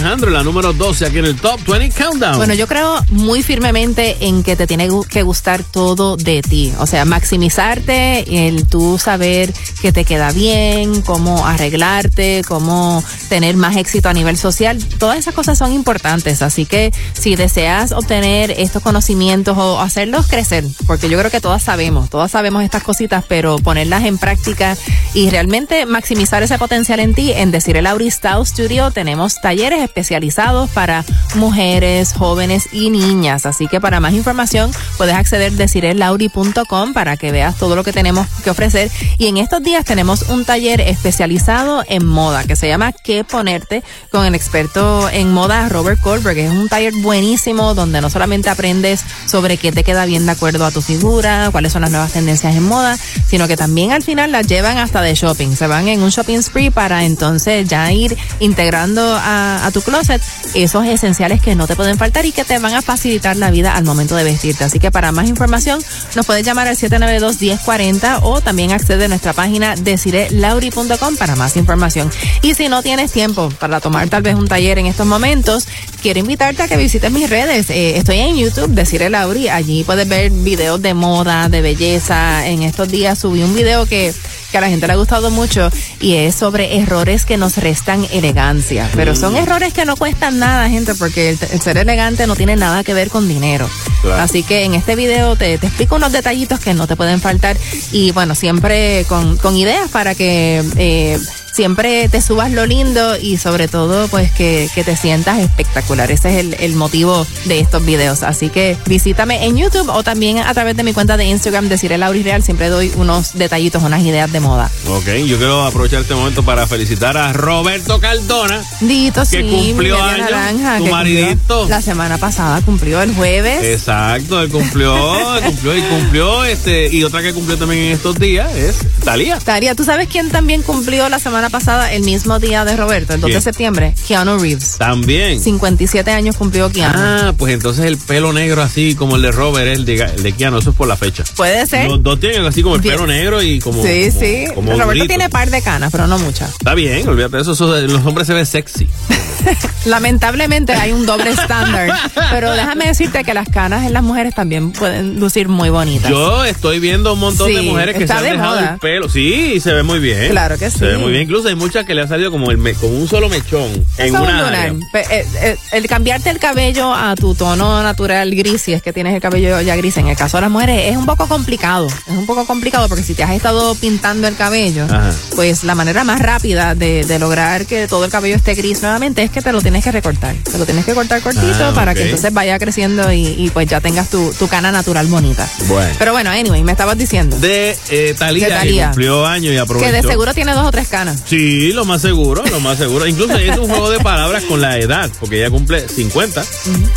Alejandro, la número 12 aquí en el Top 20 Countdown. Bueno, yo creo muy firmemente en que te tiene que gustar todo de ti. O sea, maximizarte, el tú saber que te queda bien, cómo arreglarte, cómo tener más éxito a nivel social. Todas esas cosas son importantes. Así que si deseas obtener estos conocimientos o hacerlos crecer, porque yo creo que todas sabemos, todas sabemos estas cositas, pero ponerlas en práctica y realmente maximizar ese potencial en ti, en decir el Auri Style Studio tenemos talleres especializados para mujeres, jóvenes y niñas. Así que para más información puedes acceder a decirelauri.com para que veas todo lo que tenemos que ofrecer. Y en estos días tenemos un taller especializado en moda que se llama ¿Qué ponerte? con el experto en moda Robert Goldberg. Es un taller buenísimo donde no solamente aprendes sobre qué te queda bien de acuerdo a tu figura, cuáles son las nuevas tendencias en moda, sino que también al final las llevan hasta de shopping. Se van en un shopping spree para entonces ya ir integrando a, tu closet esos esenciales que no te pueden faltar y que te van a facilitar la vida al momento de vestirte. Así que para más información nos puedes llamar al 792-1040 o también accede a nuestra página decirelauri.com para más información. Y si no tienes tiempo para tomar tal vez un taller en estos momentos, quiero invitarte a que visites mis redes. Eh, estoy en YouTube, Decirle Lauri. Allí puedes ver videos de moda, de belleza. En estos días subí un video que, que la gente ha gustado mucho y es sobre errores que nos restan elegancia. Pero son errores que no cuestan nada, gente, porque el, el ser elegante no tiene nada que ver con dinero. Claro. Así que en este video te, te explico unos detallitos que no te pueden faltar y bueno, siempre con, con ideas para que eh, siempre te subas lo lindo y sobre todo pues que, que te sientas espectacular. Ese es el, el motivo de estos videos. Así que visítame en YouTube o también a través de mi cuenta de Instagram, decir el Real. Siempre doy unos detallitos, unas ideas de moda. Ok, yo quiero aprovechar este momento para felicitar a Roberto Cardona. Dito, Que sí, cumplió años, naranja, tu que maridito. La semana pasada cumplió el jueves. Exacto, él cumplió, cumplió y cumplió, este, y otra que cumplió también en estos días es Talía. Taria, ¿tú sabes quién también cumplió la semana pasada, el mismo día de Roberto, el 2 de septiembre? Keanu Reeves. También. 57 años cumplió Keanu. Ah, pues entonces el pelo negro así como el de Robert, el de, el de Keanu, eso es por la fecha. Puede ser. Los dos tienen así como el Bien. pelo negro y como. sí, como- sí. como Roberto durito. tiene par de canas, pero no muchas. Está bien, olvídate de eso, los hombres se ven sexy. (laughs) Lamentablemente hay un doble estándar. (laughs) pero déjame decirte que las canas en las mujeres también pueden lucir muy bonitas. Yo estoy viendo un montón de Sí, mujeres que se han de dejado moda. el pelo. Sí, se ve muy bien. Claro que Se ve sí. muy bien. Incluso hay muchas que le ha salido como el me- como un solo mechón en Eso una área. Pe- eh, eh, El cambiarte el cabello a tu tono natural gris, si es que tienes el cabello ya gris, en el caso de las mujeres es un poco complicado. Es un poco complicado porque si te has estado pintando el cabello, Ajá. pues la manera más rápida de, de lograr que todo el cabello esté gris nuevamente es que te lo tienes que recortar. Te lo tienes que cortar cortito Ah, para que entonces vaya creciendo y, y pues ya tengas tu, tu cana natural bonita. Bueno. Pero bueno, anyway, me estabas diciendo de eh, Talía, que cumplió años y aprovechó. que de seguro tiene dos o tres canas. Sí, lo más seguro, lo más seguro. Incluso es un juego de palabras con la edad, porque ella cumple 50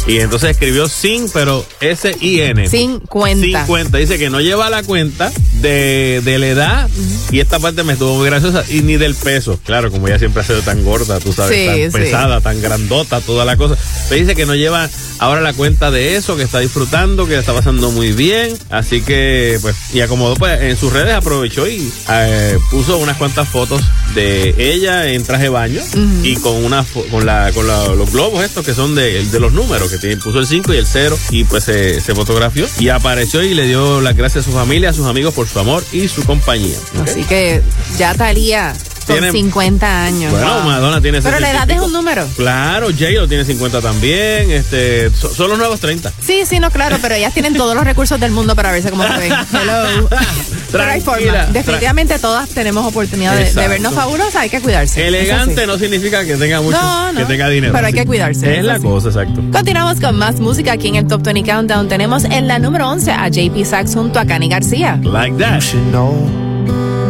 y entonces escribió sin, pero S-I-N. 50. 50. Dice que no lleva la cuenta de, de la edad y esta parte me estuvo muy graciosa y ni del peso. Claro, como ella siempre ha sido tan gorda, tú sabes, Sí, tan sí. pesada, tan grandota, toda la cosa. Pero dice que no lleva ahora la cuenta de eso, que está disfrutando, que la está pasando muy bien. Así que, pues, y acomodó, pues, en sus redes aprovechó y eh, puso unas cuantas fotos de ella en traje de baño y con una con la con la- los globos estos que son de, de los números que tiene- puso el 5 y el 0 y pues se, se fotografió y apareció y le dio las gracias a su familia, a sus amigos por su amor y su compañía. Así que ya Talía con Tiene- 50 años. Bueno, Wow. Madonna tiene Pero la 60 edad es un número. Claro, J-Lo tiene 50 también, este, so- son los nuevos 30. Sí, sí, no, claro, pero ellas tienen todos los recursos del mundo para verse como se (laughs) ven. Hello. Pero hay forma. Definitivamente todas tenemos oportunidad de, vernos fabulosas, hay que cuidarse. Elegante sí. no significa que tenga mucho, No, no, que tenga dinero. pero hay que cuidarse, Es la cosa, exacto. Continuamos con más música aquí en el Top 20 Countdown. Tenemos en la número 11 a JP Sachs junto a Cani García. Like that. You should know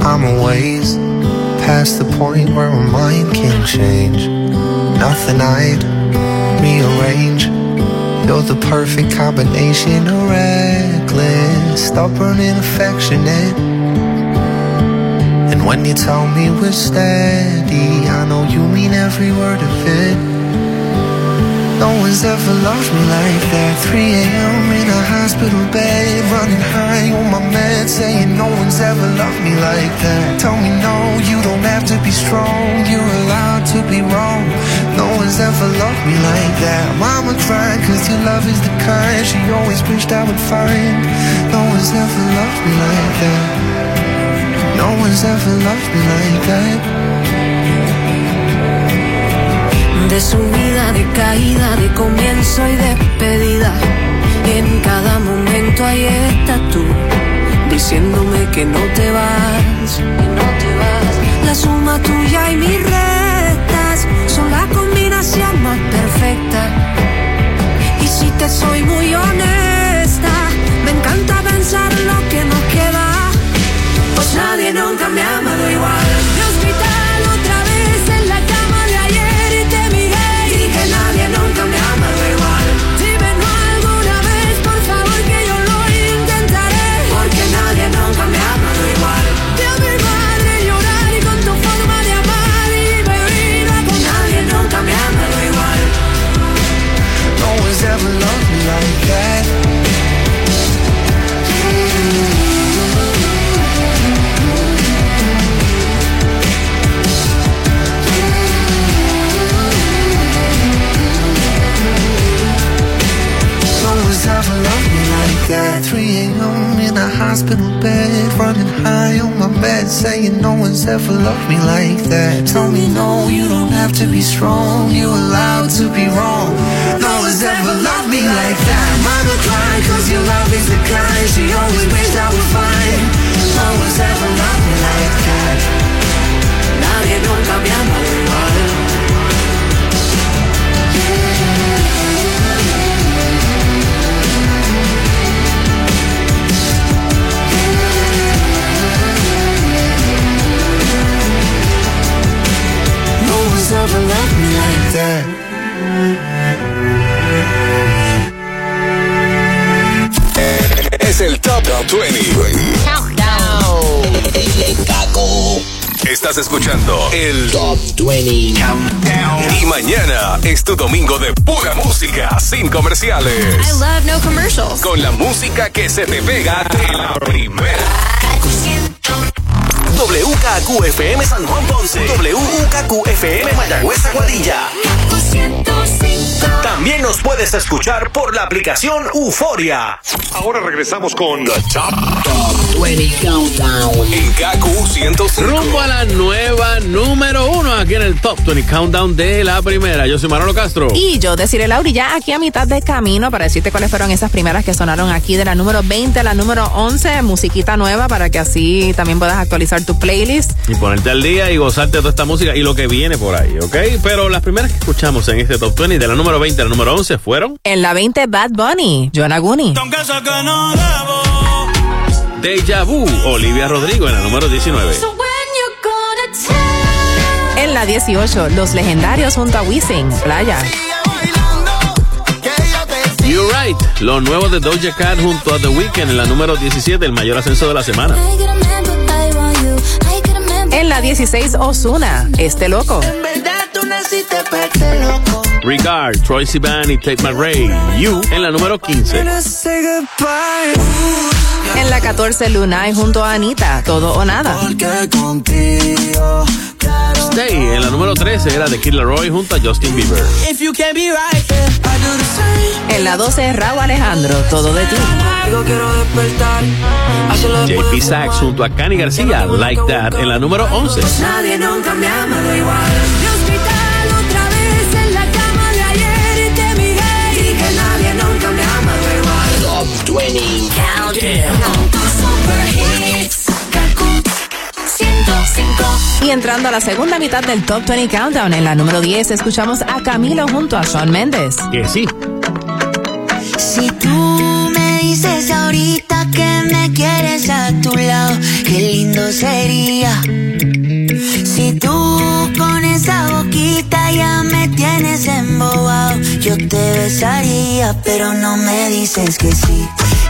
I'm a past the point where my mind can change. Nothing I'd rearrange. You're the perfect combination of reckless, stubborn, and affectionate. And when you tell me we're steady, I know you mean every word of it. No one's ever loved me like that. 3 a.m. in a hospital bed, running high on my meds, saying no one's ever loved me like that. Tell me no, you don't have to be strong. You're allowed to be wrong. No one's ever loved me like that. Mama cried cause your love is the kind she always wished I would find. No one's ever loved me like that. No one's ever loved me like that. De subida, de caída, de comienzo y despedida. En cada momento ahí estás tú, diciéndome que no te vas, que no te vas. La suma tuya y mis restas son la combinación más perfecta. Y si te soy muy honesta, me encanta pensar lo que nos queda. Pues nadie nunca me ha amado igual. Hospital bed, running high on my bed, saying no one's ever loved me like that. Tell me no, you don't have to be strong. You're allowed to be wrong. No one's ever loved me like that. Mama cried cause your love is the kind she always wished I would find. No one's ever loved me like that. Nadie nunca me igual. Me like that. Es el Top 20. Estás escuchando el Top 20 Countdown. Y mañana es tu domingo de pura música, sin comerciales. I love no commercials. Con la música que se te pega de la primera. WKQFM San Juan Ponce. WKQFM Mayagüez Aguadilla. También nos puedes escuchar por la aplicación Euforia. Ahora regresamos con The 20 Countdown. En KQ 105. Rumbo a la nueva número uno aquí en el Top 20 Countdown de la primera. Yo soy Manolo Castro. Y yo deciré, Lauri, ya aquí a mitad de camino para decirte cuáles fueron esas primeras que sonaron aquí de la número 20 a la número 11, musiquita nueva para que así también puedas actualizar tu playlist. Y ponerte al día y gozarte de toda esta música y lo que viene por ahí, ¿ok? Pero las primeras que escuchamos en este Top 20 de la número 20 a la número 11 fueron En la 20, Bad Bunny, Joanna Guni. Deja Vu, Olivia Rodrigo en la número 19. En la 18, Los Legendarios junto a Wisin, Playa. You're right, lo nuevo de Doja Cat junto a The Weeknd en la número 17, el mayor ascenso de la semana. En la 16, Osuna, Este Loco. verdad loco. Regard, Troy Sivan y Tate McRae, You en la número 15. En la 14, Lunay junto a Anita, todo o nada. Porque contigo Stay en la número 13 era de Kid Laroi junto a Justin Bieber. If you can't be right, yeah, I do the same. En la 12, Raúl Alejandro, todo de ti. JP Sachs junto a Cani García, Like That, en la número 11. Nadie nunca me ha amado igual. Y entrando a la segunda mitad del Top 20 Countdown, en la número 10, escuchamos a Camilo junto a Shawn Mendes. Que sí. Si tú me dices ahorita que me quieres a tu lado, qué lindo sería. Si tú con esa boquita ya me tienes embobado, yo te besaría, pero no me dices que sí.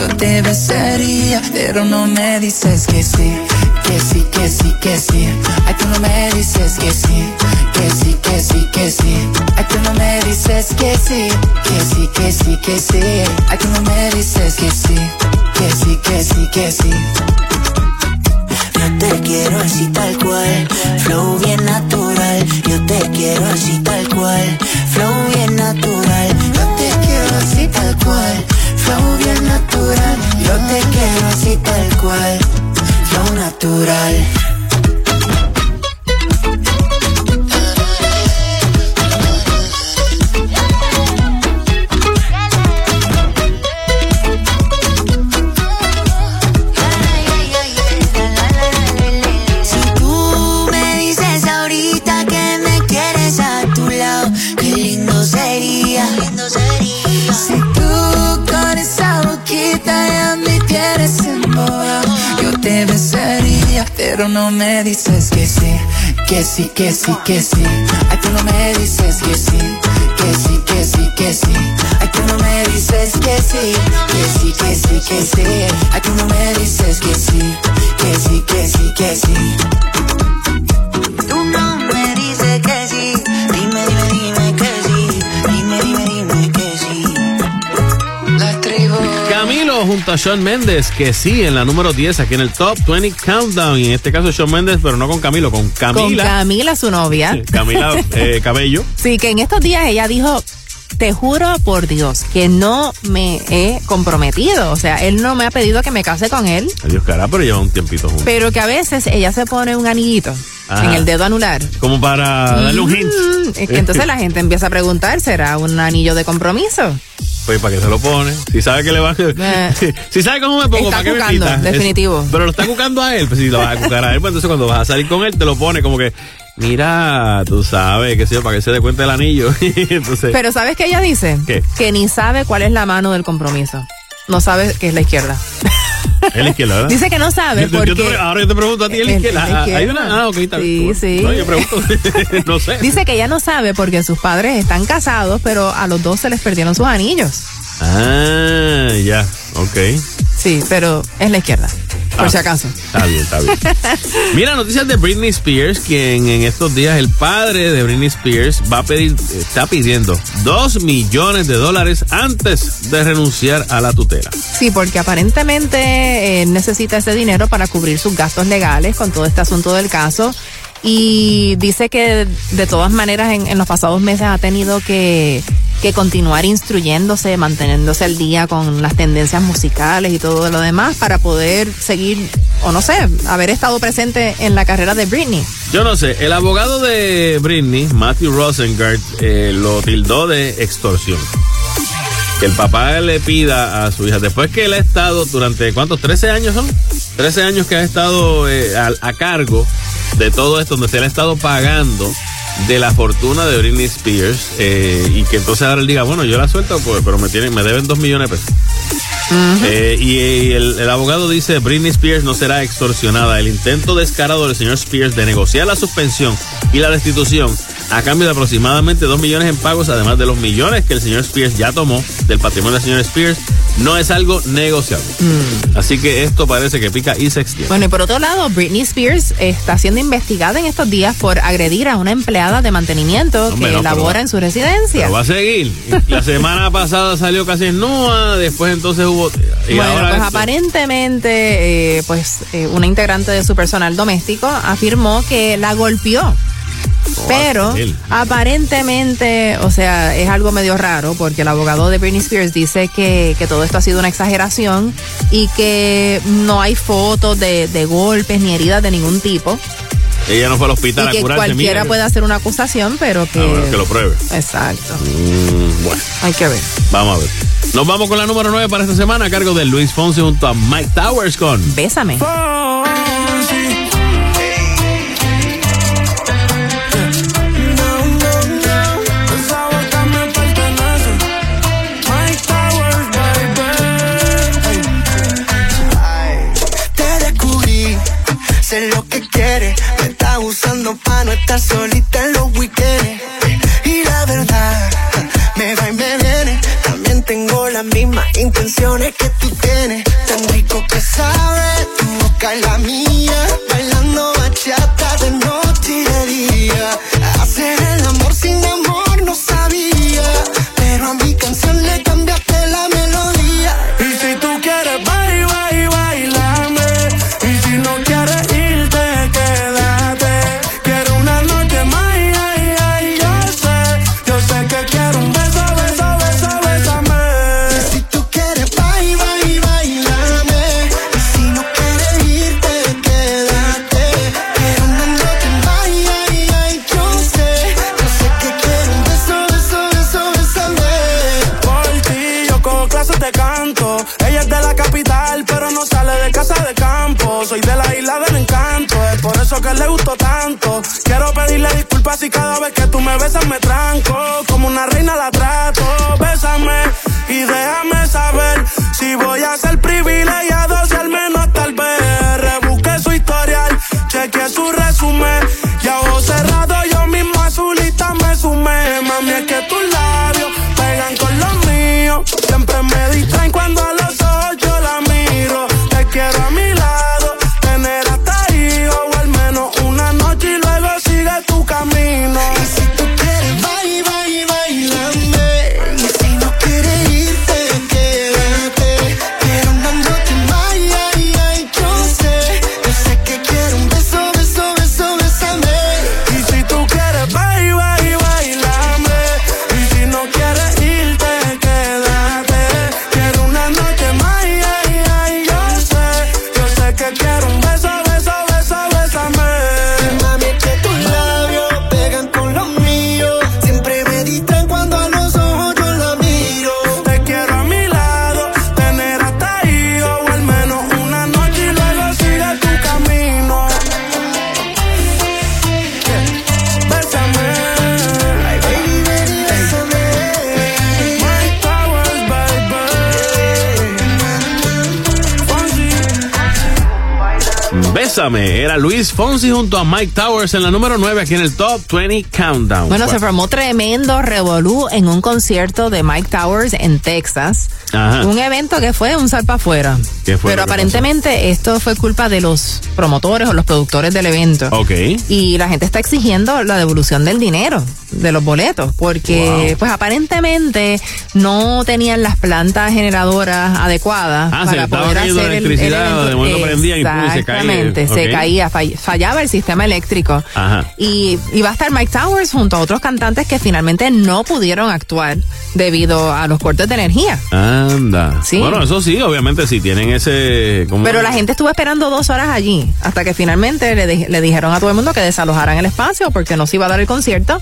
Yo te besaría, pero no me dices que sí. Que sí, que sí, que sí. Ay, tú no me dices que sí. Que sí, que sí, que sí. Ay, tú no me dices que sí. Que sí, que sí, que sí. Ay, tú no me dices que sí. Que sí, que sí, que sí. Yo te quiero así tal cual, flow bien natural. Yo te quiero así tal cual, flow bien natural. Yo te quiero así tal cual, flow bien natural. Yo te quiero así tal cual, flow natural. Pero no me dices que sí, que sí, que sí, que sí. Ay, tú no me dices que sí, que sí, que sí, que sí. Ay, tú no me dices que sí, que sí, que sí, que sí. Ay, tú no me dices que sí, que sí, que sí, que sí. Tú no me dices que sí, junto a Shawn Mendes, que sí, en la número 10, aquí en el Top 20 Countdown. Y en este caso Shawn Mendes, pero no con Camilo, con Con Camila. Camila, su novia. Camila (laughs) eh, Cabello. Sí, que en estos días ella dijo, te juro por Dios que no me he comprometido. O sea, él no me ha pedido que me case con él, Adiós, cara, pero lleva un tiempito juntos. pero que a veces ella se pone un anillito Ajá. en el dedo anular. Como para darle un hint. Es que entonces la gente empieza a preguntar, ¿será un anillo de compromiso? Pues para qué se lo pone. Si sabe que le va Eh. (laughs) Si sabe cómo me pongo, Está ¿para qué me pita? definitivo. Es- pero lo está cucando a él. Pues si lo vas a cucar a él, pues entonces cuando vas a salir con él, te lo pone como que, mira, tú sabes, qué sé yo, para que se dé cuenta del anillo. (laughs) entonces, Pero ¿sabes qué ella dice? ¿Qué? Que ni sabe cuál es la mano del compromiso. No sabe que es la izquierda. es la izquierda, ¿verdad? Dice que no sabe Yo- yo- yo te porque... ahora yo te pregunto a ti, ¿es la izquierda? Ah, Hay una, ah, ok, está Sí, bien. sí. No, yo pregunto, (laughs) no sé. Dice que ella no sabe porque sus padres están casados, pero a los dos se les perdieron sus anillos. Ah, ya, ok. Sí, pero es la izquierda, por Ah, si acaso. Está bien, está bien. (laughs) Mira, noticias de Britney Spears, quien en estos días el padre de Britney Spears va a pedir, está pidiendo dos millones de dólares antes de renunciar a la tutela. Sí, porque aparentemente eh, necesita ese dinero para cubrir sus gastos legales con todo este asunto del caso. Y dice que de todas maneras en, en los pasados meses ha tenido que, que continuar instruyéndose, manteniéndose al día con las tendencias musicales y todo lo demás para poder seguir, o no sé, haber estado presente en la carrera de Britney. Yo no sé, el abogado de Britney, Matthew Rosengart, eh, lo tildó de extorsión. Que el papá le pida a su hija, después que él ha estado durante, ¿cuántos? ¿13 años son? 13 años que ha estado eh, a, a cargo de todo esto, donde se le ha estado pagando de la fortuna de Britney Spears eh, y que entonces ahora él diga, bueno, yo la suelto, pues, pero me tienen, me deben dos millones de pesos. Eh, y, y el, el abogado dice, Britney Spears no será extorsionada. El intento descarado del señor Spears de negociar la suspensión y la restitución a cambio de aproximadamente 2 millones en pagos, además de los millones que el señor Spears ya tomó del patrimonio del señor Spears, no es algo negociable. Así que esto parece que pica y se extiende. Bueno, y por otro lado, Britney Spears está siendo investigada en estos días por agredir a una empleada de mantenimiento Hombre, que no, pero labora va- en su residencia. Pero va a seguir. La semana (laughs) pasada salió casi en nua, después entonces hubo... Y bueno, ahora pues esto. aparentemente, eh, pues eh, una integrante de su personal doméstico afirmó que la golpeó. Pero aparentemente, o sea, es algo medio raro porque el abogado de Britney Spears dice que, que todo esto ha sido una exageración y que no hay fotos de, de golpes ni heridas de ningún tipo Ella no fue al hospital y a que curarse. cualquiera mira. puede hacer una acusación, pero que... Ah, bueno, que lo pruebe. Exacto. Mm, bueno, Hay que ver. vamos a ver. Nos vamos con la número 9 para esta semana a cargo de Luis Fonsi junto a Mike Towers con Bésame. Esa Me estás usando para no estar solita en los weekends. Y la verdad, me va y me viene. También tengo las mismas intenciones que tú tienes. Tan rico que sabe tu boca y la mía. Le gustó tanto. Quiero pedirle disculpas si cada vez que tú me besas me tranco. Como una reina la trato. Bésame y déjame saber si voy a ser Era Luis Fonsi junto a Mike Towers en la número 9 aquí en el Top 20 Countdown. Bueno, se formó tremendo revolú en un concierto de Mike Towers en Texas. Ajá. Un evento que fue un salpa afuera. ¿Qué fue Pero aparentemente esto fue culpa de los promotores o los productores del evento. Ok. Y la gente está exigiendo la devolución del dinero de los boletos porque pues aparentemente no tenían las plantas generadoras adecuadas Ah, para poder hacer el- el evento. de momento prendían y pum, se caía. Exactamente, se caía, fall- fallaba el sistema eléctrico. Ajá. Y iba a estar Mike Towers junto a otros cantantes que finalmente no pudieron actuar debido a los cortes de energía. Anda. Sí. Bueno, eso sí, obviamente, si tienen ese. ¿cómo? Pero la gente estuvo esperando dos horas allí hasta que finalmente le, di- le dijeron a todo el mundo que desalojaran el espacio porque no se iba a dar el concierto.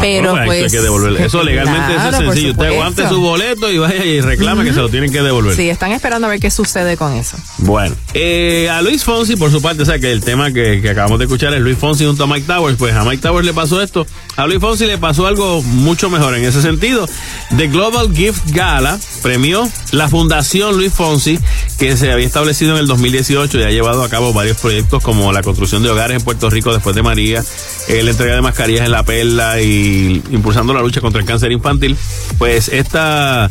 Pero Ah, eso pues. hay que devolverle. Eso (laughs) legalmente Claro, eso es sencillo. Usted aguante su boleto y vaya y reclame que se lo tienen que devolver. Sí, están esperando a ver qué sucede con eso. Bueno, eh, a Luis Fonsi, por su parte, o sea que el tema que, acabamos de escuchar es Luis Fonsi junto a Mike Towers. Pues a Mike Towers le pasó esto. A Luis Fonsi le pasó algo mucho mejor en ese sentido. The Global Gift Gala premió la Fundación Luis Fonsi, que se había establecido en el 2018 y ha llevado a cabo varios proyectos como la construcción de hogares en Puerto Rico después de María, eh, la entrega de mascarillas en La Perla y impulsando la lucha contra el cáncer infantil. Pues esta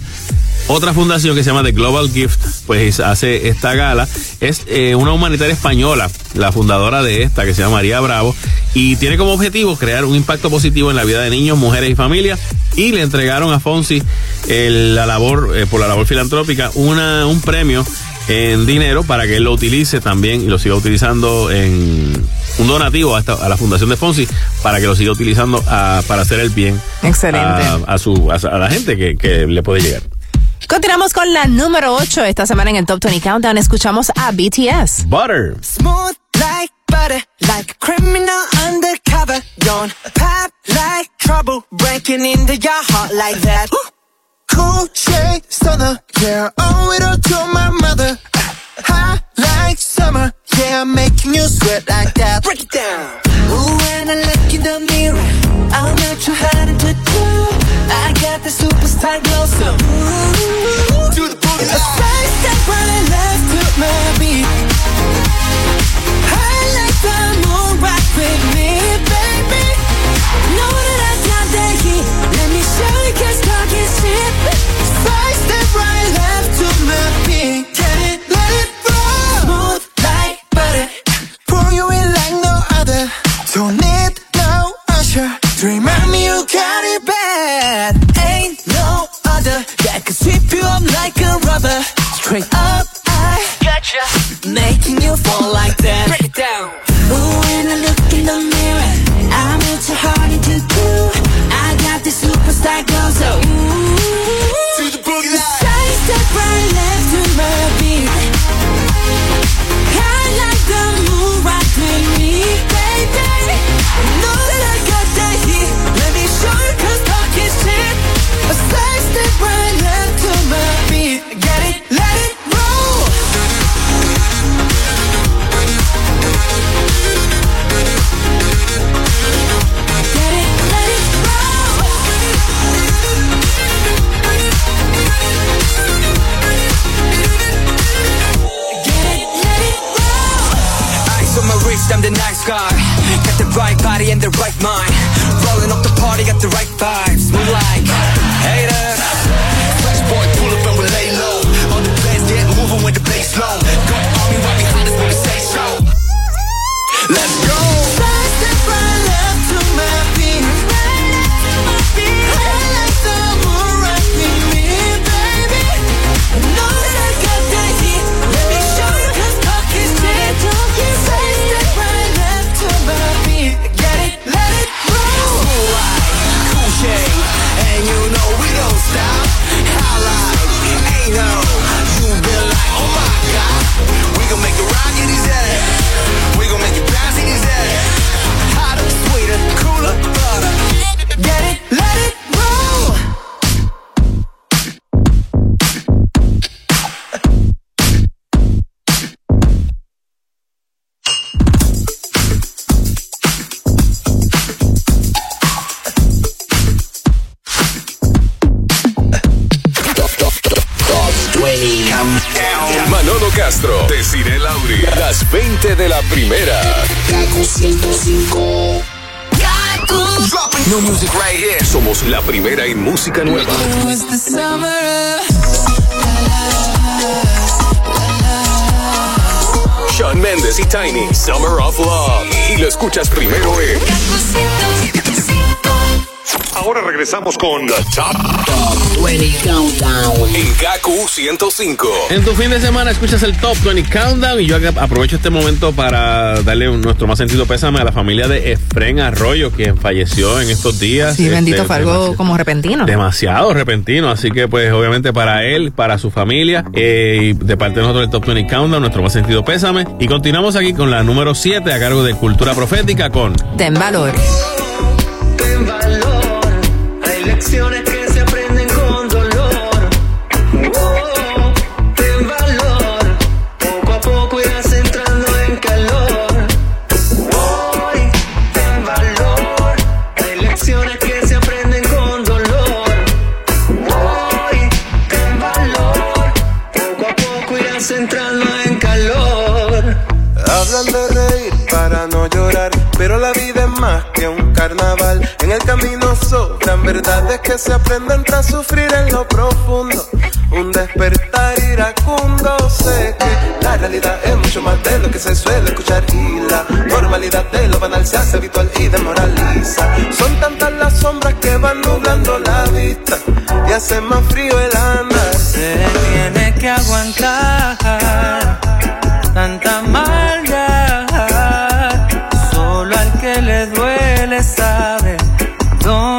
otra fundación que se llama The Global Gift, pues hace esta gala. Es eh, una humanitaria española, la fundadora de esta, que se llama María Bravo, y tiene como objetivo crear un impacto positivo en la vida de niños, mujeres y familias. Y le entregaron a Fonsi el- la labor, eh, por la labor filantrópica, una, un premio en dinero para que él lo utilice también y lo siga utilizando en un donativo a, esta- a la fundación de Fonsi para que lo siga utilizando ah, para hacer el bien Excelente. a, a su, a, a la gente que, que le puede llegar. Continuamos con la número 8 esta semana en el Top 20 Countdown. Escuchamos a BTS. Butter. Smooth like butter, like a criminal undercover. Don't pop like trouble, breaking into your heart like that. (gasps) Cool shade stunner, yeah, owe it all to my mother. Hot like summer, yeah, I'm making you sweat like that. Break it down. Ooh, when I look in the mirror, I'm not too hard to do. I got the superstar glow, so ooh, do the booty. A right left to my beat. Like the moon rock with me, baby. Know that I got that heat. Let me show you 'cause talk is butter. Pour you in like no other. Don't need no usher. To remind me you got it bad. Ain't no other that can sweep you up like a rubber. Straight up, I gotcha. Making you fall like that. Con The Top, 20 Countdown en KQ 105. En tu fin de semana escuchas el Top 20 Countdown y yo aprovecho este momento para darle nuestro más sentido pésame a la familia de Efren Arroyo, quien falleció en estos días. Sí, bendito, Este, fue algo como repentino. Demasiado repentino, así que pues obviamente para él, para su familia eh, y de parte de nosotros el Top 20 Countdown, nuestro más sentido pésame. Y continuamos aquí con la número 7 a cargo de Cultura Profética con Ten valor. Verdades que se aprenden tras sufrir en lo profundo. Un despertar iracundo, sé que la realidad es mucho más de lo que se suele escuchar y la normalidad de lo banal se hace habitual y demoraliza. Son tantas las sombras que van nublando la vista y hace más frío el andar. Se tiene que aguantar tanta maldad. Solo al que le duele sabe dónde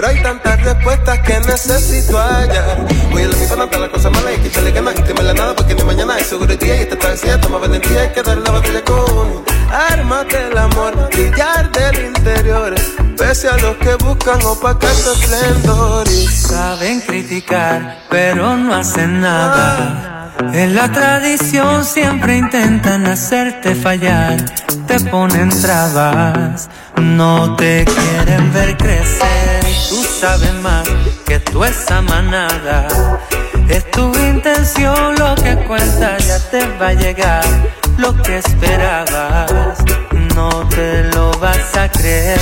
Pero hay tantas respuestas que necesito hallar. Voy a la misma nota, la cosa mala y que echarle ganas y temerle nada porque ni mañana hay seguro día y esta travesía toma valentía hay que dar la batalla con armas del amor, brillar del interior. Pese a los que buscan opacar tu esplendor y Saben criticar, pero no hacen nada. En la tradición siempre intentan hacerte fallar, te ponen trabas, no te quieren ver crecer. Tú sabes más que tú esa manada. Es tu intención lo que cuenta, ya te va a llegar lo que esperabas. No te lo vas a creer.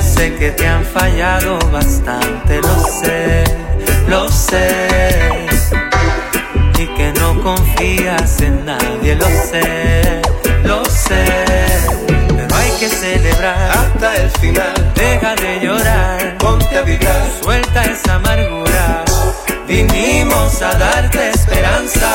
Sé que te han fallado bastante, lo sé, lo sé. Y que no confías en nadie, lo sé, lo sé. Pero hay que celebrar hasta el final. Deja de llorar, ponte a vibrar. Suelta esa amargura. Vinimos a darte esperanza.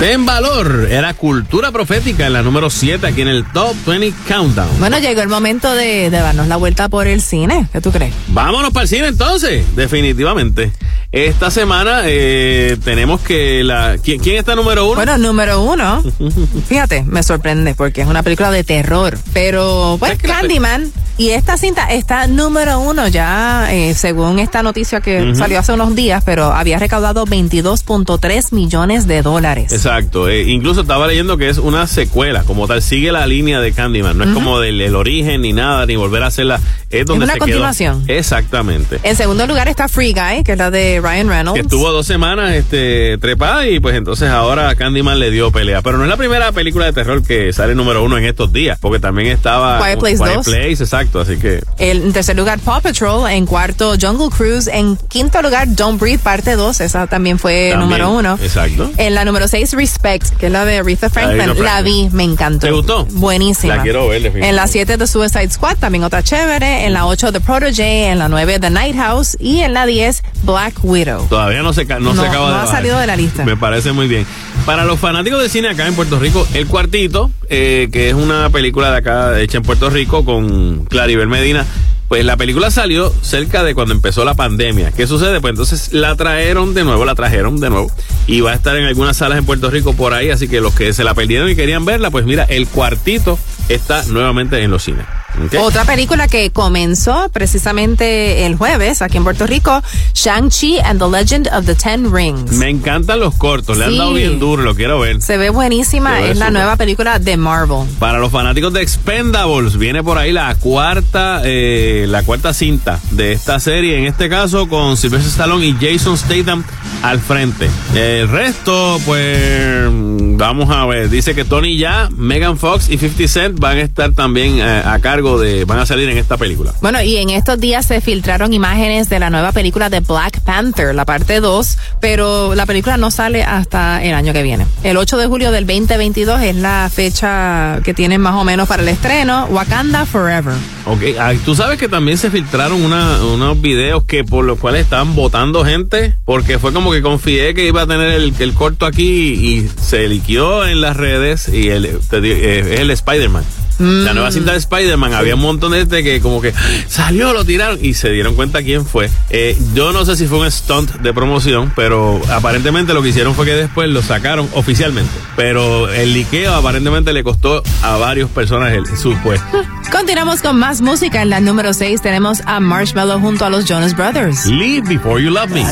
Ten Valor. Era Cultura Profética en la número 7 aquí en el Top 20 Countdown. Bueno, llegó el momento de, de darnos la vuelta por el cine. ¿Qué tú crees? Vámonos para el cine entonces, definitivamente. Esta semana eh, tenemos que la... ¿quién, quién está número uno? Bueno, número uno. (laughs) Fíjate, me sorprende porque es una película de terror. Pero, pues, Candyman. Y esta cinta está número uno ya, eh, según esta noticia que salió hace unos días, pero había recaudado 22.3 millones de dólares. Exacto, eh, incluso estaba leyendo que es una secuela, como tal, sigue la línea de Candyman, no es como del el origen ni nada, ni volver a hacerla, es donde una se quedó. continuación. Exactamente. En segundo lugar está Free Guy, que es la de Ryan Reynolds. Que estuvo dos semanas este, trepada y pues entonces ahora Candyman le dio pelea. Pero no es la primera película de terror que sale número uno en estos días, porque también estaba Quiet Place 2. Place, exacto, así que El- en tercer lugar, Paw Patrol. En cuarto, Jungle Cruise. En quinto lugar, Don't Breathe, parte 2. Esa también fue también, número uno. Exacto. En la número 6, Respect, que es la de Aretha Franklin. Aretha La vi, me encantó. ¿Te gustó? Buenísima. La quiero ver. En la 7, The Suicide Squad, también otra chévere. En la 8, The Protege. En la 9, The Night House. Y en la 10, Black Widow. Todavía no se, no No, se acaba no de ha bajar. salido de la lista. Me parece muy bien. Para los fanáticos de cine acá en Puerto Rico, El Cuartito, eh, que es una película de acá hecha en Puerto Rico con Claribel Medina, pues la película salió cerca de cuando empezó la pandemia. ¿Qué sucede? Pues entonces la trajeron de nuevo, la trajeron de nuevo. Y va a estar en algunas salas en Puerto Rico por ahí, así que los que se la perdieron y querían verla, pues mira, El Cuartito está nuevamente en los cines. Otra película que comenzó precisamente el jueves aquí en Puerto Rico, Shang-Chi and the Legend of the Ten Rings. Me encantan los cortos, le han dado bien duro, lo quiero ver. Se ve buenísima, ve es la nueva película de Marvel. Para los fanáticos de Expendables, viene por ahí la cuarta, eh, la cuarta cinta de esta serie, en este caso con Sylvester Stallone y Jason Statham al frente. El resto, pues, mm, vamos a ver, dice que Tony Ya, Megan Fox y 50 Cent van a estar también eh, a cargo de, van a salir en esta película. Bueno, y en estos días se filtraron imágenes de la nueva película de Black Panther, la parte 2, pero la película no sale hasta el año que viene. El 8 de julio del 2022 es la fecha que tienen más o menos para el estreno, Wakanda Forever. Ok, ah, tú sabes que también se filtraron una- unos videos que por los cuales estaban votando gente, porque fue como que confié que iba a tener el, el corto aquí y se liquió en las redes y el, eh, es el Spider-Man. La nueva cinta de Spider-Man, había un montón de gente que como que salió, lo tiraron y se dieron cuenta quién fue. Eh, yo no sé si fue un stunt de promoción, pero aparentemente lo que hicieron fue que después lo sacaron oficialmente. Pero el liqueo aparentemente le costó a varias personas el, su puesto. (laughs) Continuamos con más música. En la número 6 tenemos a Marshmallow junto a los Jonas Brothers. Leave before you love me.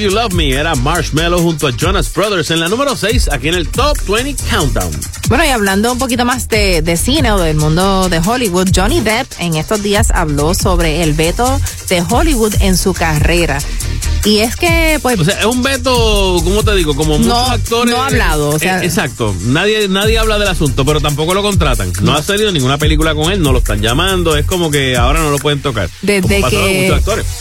You Love Me. Era Marshmallow junto a Jonas Brothers en la número 6 aquí en el Top 20 Countdown. Bueno, y hablando un poquito más de, de cine o del mundo de Hollywood, Johnny Depp en estos días habló sobre el veto de Hollywood en su carrera. Y es que, pues. O sea, es un veto, ¿cómo te digo? Como muchos No, actores. no ha hablado, o sea- Eh, exacto. Nadie, nadie habla del asunto, pero tampoco lo contratan. No, ha salido ninguna película con él, no lo están llamando. Es como que ahora no lo pueden tocar. Desde que,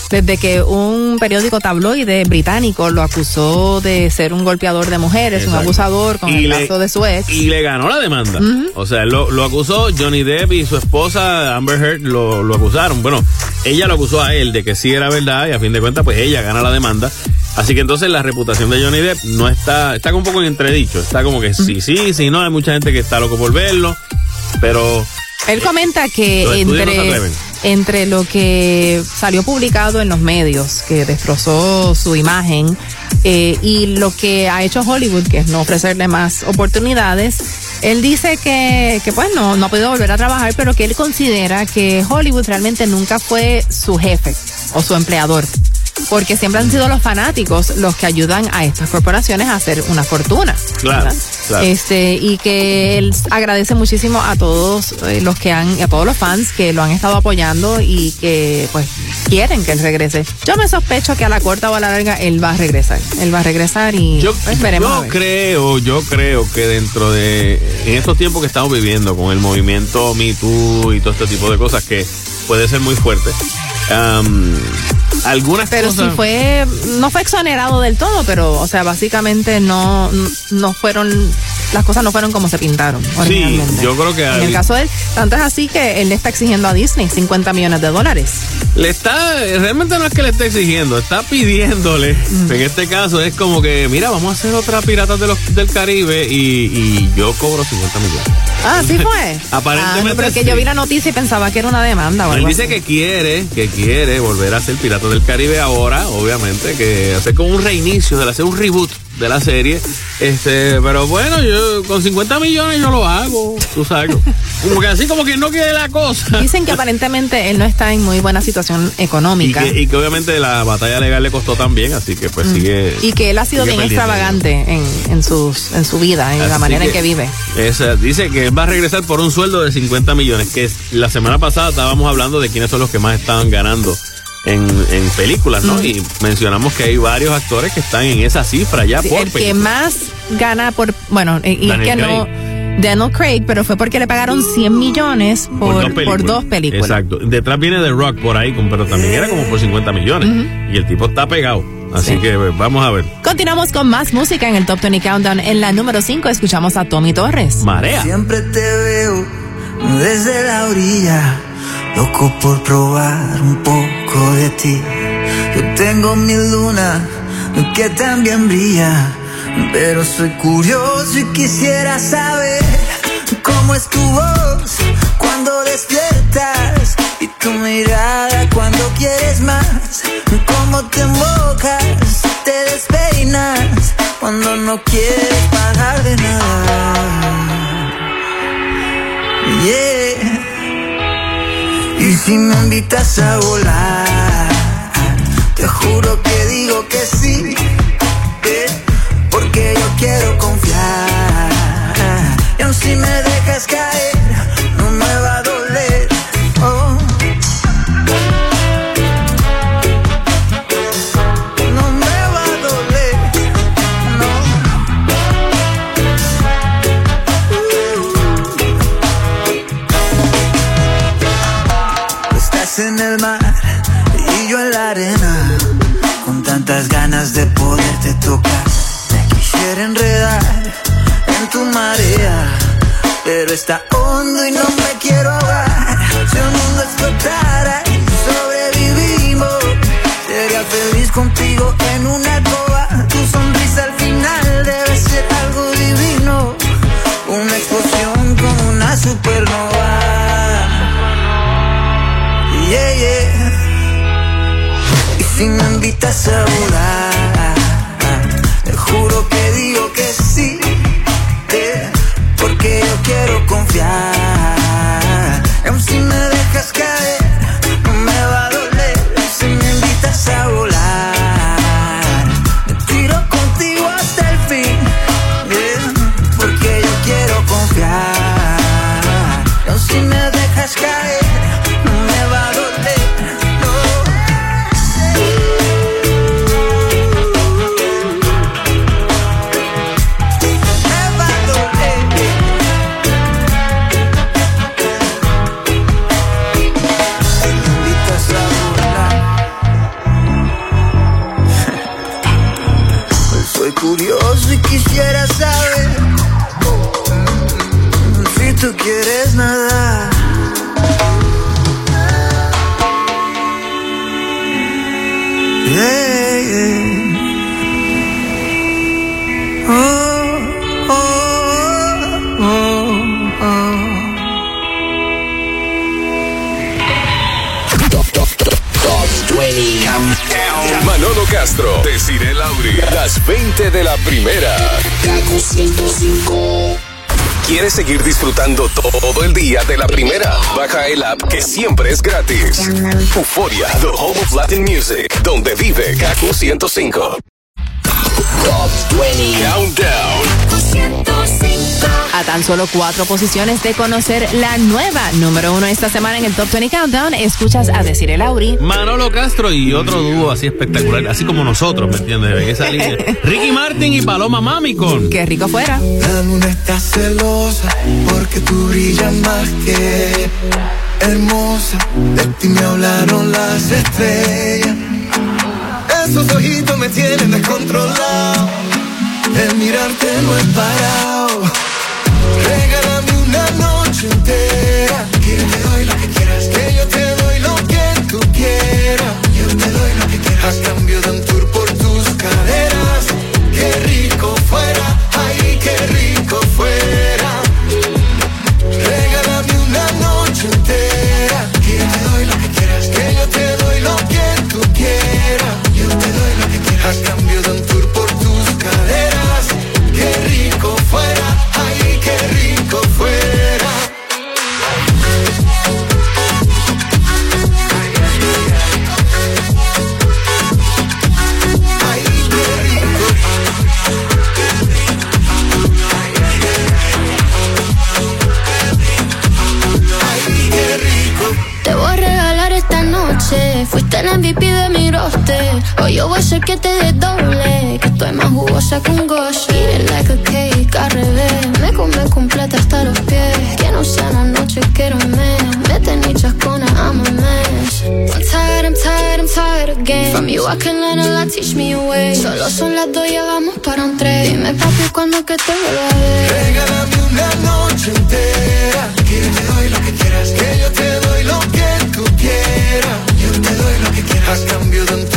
desde que un periódico tabloide británico lo acusó de ser un golpeador de mujeres, un abusador con Y el le- caso de su ex. Y le ganó la demanda. O sea, lo, lo acusó Johnny Depp y su esposa Amber Heard lo, lo acusaron. Bueno, ella lo acusó a él de que sí era verdad y a fin de cuentas pues ella gana la demanda. Así que entonces la reputación de Johnny Depp no está, está un poco en entredicho. Está como que sí, sí, sí, no. Hay mucha gente que está loco por verlo. Pero Él comenta que no entre, entre lo que salió publicado en los medios, que destrozó su imagen, eh, y lo que ha hecho Hollywood, que es no ofrecerle más oportunidades, él dice que, que pues no, no ha podido volver a trabajar, pero que él considera que Hollywood realmente nunca fue su jefe o su empleador. Porque siempre han sido los fanáticos los que ayudan a estas corporaciones a hacer una fortuna. Claro, claro. Este, y que él agradece muchísimo a todos eh, los que han, a todos los fans que lo han estado apoyando y que pues quieren que él regrese. Yo me sospecho que a la corta o a la larga él va a regresar. Él va a regresar y Yo, pues, veremos. a yo ver. creo, yo creo que dentro de en estos tiempos que estamos viviendo con el movimiento Me Too y todo este tipo de cosas que puede ser muy fuerte. Am, algunas Pero cosas sí fue, no fue exonerado del todo, pero, o sea, básicamente no, no fueron, las cosas no fueron como se pintaron. Sí, yo creo que En hay- el caso de él, tanto es así que él le está exigiendo a Disney 50 millones de dólares. le está realmente no es que le esté exigiendo, está pidiéndole. Mm. En este caso es como que, mira, vamos a hacer otra Piratas de los, del Caribe y, y yo cobro 50 millones. Ah, sí fue. (laughs) Aparentemente Ah, no, pero que sí. yo vi la noticia y pensaba que era una demanda o Él algo dice así. que quiere, que quiere volver a ser Piratas del Caribe ahora, obviamente, que hacer como un reinicio, de hacer un reboot de la serie. Este, pero bueno, yo con 50 millones yo lo hago, tú sabes. Como que así como que no quiere la cosa. Dicen que aparentemente él no está en muy buena situación Y económica. que, y que obviamente la batalla legal le costó también, así que pues sigue. Mm. Y que él ha sido sigue bien extravagante en, en, sus, en su vida, en la manera en que- vive. Esa, dice que va a regresar por un sueldo de 50 millones, que la semana pasada estábamos hablando de quiénes son los que más estaban ganando en, en películas, ¿no? Mm. Y mencionamos que hay varios actores que están en esa cifra ya Sí, por el que más gana por, bueno, y que no, Daniel Craig, pero fue porque le pagaron 100 millones por, por dos películas. Exacto. Detrás viene The Rock por ahí, pero también era como por 50 millones. Y el tipo está pegado. Así que pues, vamos a ver. Continuamos con más música en el Top 20 Countdown. En la número 5 escuchamos a Tommy Torres. Marea. Siempre te veo desde la orilla, loco por probar un poco de ti. Yo tengo mi luna que también brilla, pero soy curioso y quisiera saber cómo es tu voz cuando despiertas y tu mirada cuando quieres más, cómo te embocas, te despeinas cuando no quieres pagar de nada. Yeah. Y si me invitas a volar, te juro que digo que sí. eh, Porque yo quiero confiar. Y aun si me dejas caer, poderte tocar. Me quisiera enredar en tu marea, pero está hondo y no me quiero ahogar. Si el mundo explotara y sobrevivimos, sería feliz contigo en una alcoba. Tu sonrisa al final debe ser algo divino, una explosión como una supernova. Yeah, yeah. Y si me invitas a volar, te juro que digo que sí. eh, porque yo quiero confiar. Que siempre es gratis. Euforia, the home of Latin music, donde vive Kaku 105. Top 20 Countdown. A tan solo cuatro posiciones de conocer la nueva número uno esta semana en el Top 20 Countdown, escuchas a decir el Auri. Manolo Castro y otro dúo así espectacular, así como nosotros, ¿me entiendes? En esa línea. (laughs) Ricky Martin y Paloma Mami con. Qué rico fuera. La luna está celosa porque tú brillas más que hermosa. De ti me hablaron las estrellas. Esos ojitos me tienen descontrolado. El mirarte no es parado. Regálame una noche entera. Que yo te doy lo que quieras. Que yo te doy lo que tú quieras. Yo te doy lo que quieras. A cambio de un tour por tus caderas. Hoy yo voy a ser que te desdoble. Que estoy más jugosa que un gosh. Eat it like a cake, al revés. Me come completa hasta los pies. Que no sea la noche, quiero mes. Vete ni chascona, I'm a mess. I'm tired, I'm tired, I'm tired again. From you I can learn a lot, teach me a way. Solo son las dos, ya vamos para un tren. Dime papi, cuando que te vuelva a ver. Regálame una noche entera. Que yo te doy lo que quieras. Que yo te doy lo que tú quieras. Yo te doy lo que quieras. A cambio de un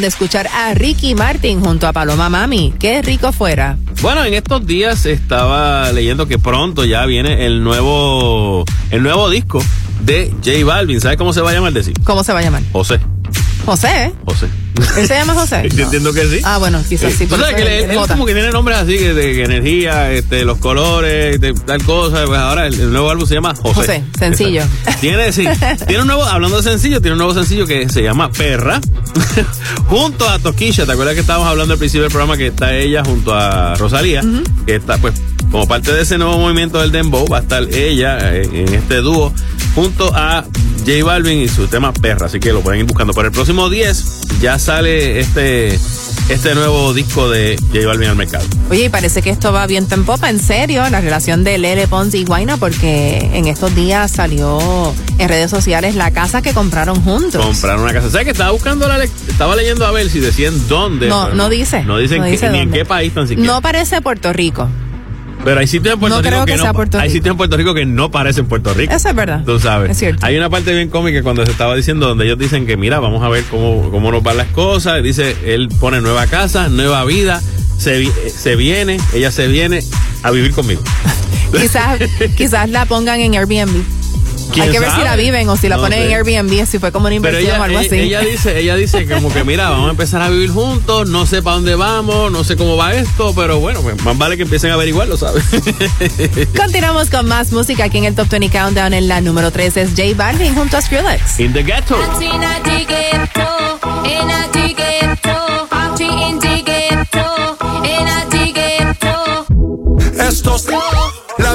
acaban de escuchar a Ricky Martin junto a Paloma Mami. Qué rico fuera. Bueno, en estos días estaba leyendo que pronto ya viene el nuevo, el nuevo disco de J Balvin. ¿Sabes cómo se va a llamar? Decir. ¿Cómo se va a llamar? José. José, ¿eh? José. ¿Él se llama José? Yo (laughs) entiendo que sí. Ah, bueno, quizás sí. Tú sabes eso que él, él como que tiene nombres así de, de energía, este, los colores, de tal cosa. Pues ahora el, el nuevo álbum se llama José. José, sencillo. Exacto. Tiene, sí, (laughs) tiene un nuevo, hablando de sencillo, tiene un nuevo sencillo que se llama Perra, (laughs) junto a Toquilla. ¿Te acuerdas que estábamos hablando al principio del programa que está ella junto a Rosalía? Que está, pues, como parte de ese nuevo movimiento del Dembow, va a estar ella eh, en este dúo junto a J Balvin y su tema Perra. Así que lo pueden ir buscando. Para el próximo 10 ya sale este, este nuevo disco de J Balvin al mercado. Oye, y parece que esto va bien en popa, en serio, la relación de Lele Pons y Guaina, porque en estos días salió en redes sociales la casa que compraron juntos. Compraron una casa. ¿Sabes que estaba buscando la le- estaba leyendo a ver si decían dónde? No, no dice. No dicen No que- dice ni en qué país tan siquiera. No parece Puerto Rico. Pero hay sitios en Puerto No Rico creo que, que no Puerto hay sitios en Puerto Rico que no parecen Puerto Rico. Eso es verdad. Tú sabes. Es cierto. Hay una parte bien cómica cuando se estaba diciendo donde ellos dicen que mira, vamos a ver cómo, cómo nos van las cosas. Dice, él pone nueva casa, nueva vida, se, vi- se viene, ella se viene a vivir conmigo. (laughs) Quizás, (laughs) quizás la pongan en Airbnb. ¿Quién Hay que ver si la viven o si la No ponen sé. en Airbnb, si fue como una inversión ella, o algo ella, así. ella dice, ella dice como que mira, vamos a empezar a vivir juntos, no sé para dónde vamos, no sé cómo va esto, pero bueno, pues, más vale que empiecen a averiguarlo, ¿sabes? (laughs) Continuamos con más música aquí en el Top 20 Countdown. En la número 3 es J Balvin junto a Skrillex. In the ghetto.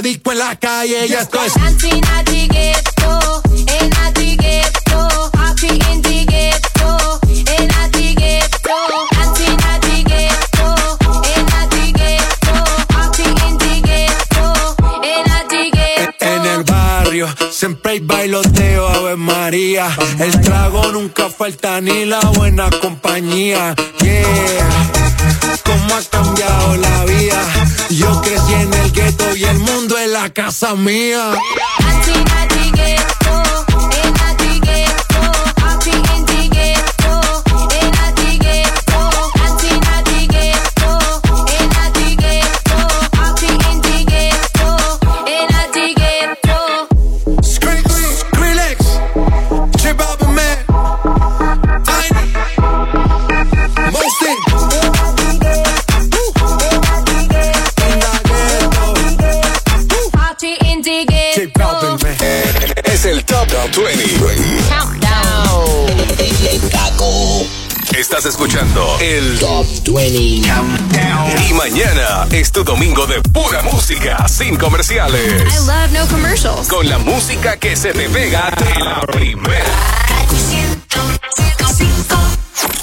La disco en la calle, ya esto es En el barrio siempre hay bailoteo, Ave María. El trago nunca falta ni la buena compañía. Comerciales. I love no commercials. Con la música que se te pega de la primera.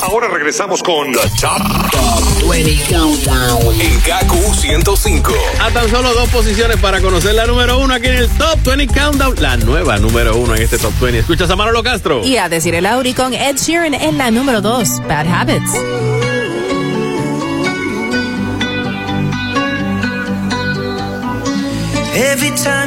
Ahora regresamos con The Top, 20 Countdown. En KQ 105. A tan solo dos posiciones para conocer la número uno aquí en el Top 20 Countdown. La nueva número uno en este Top 20. Escuchas a Manolo Castro. Y a decir el Auri con Ed Sheeran en la número 2, Bad Habits.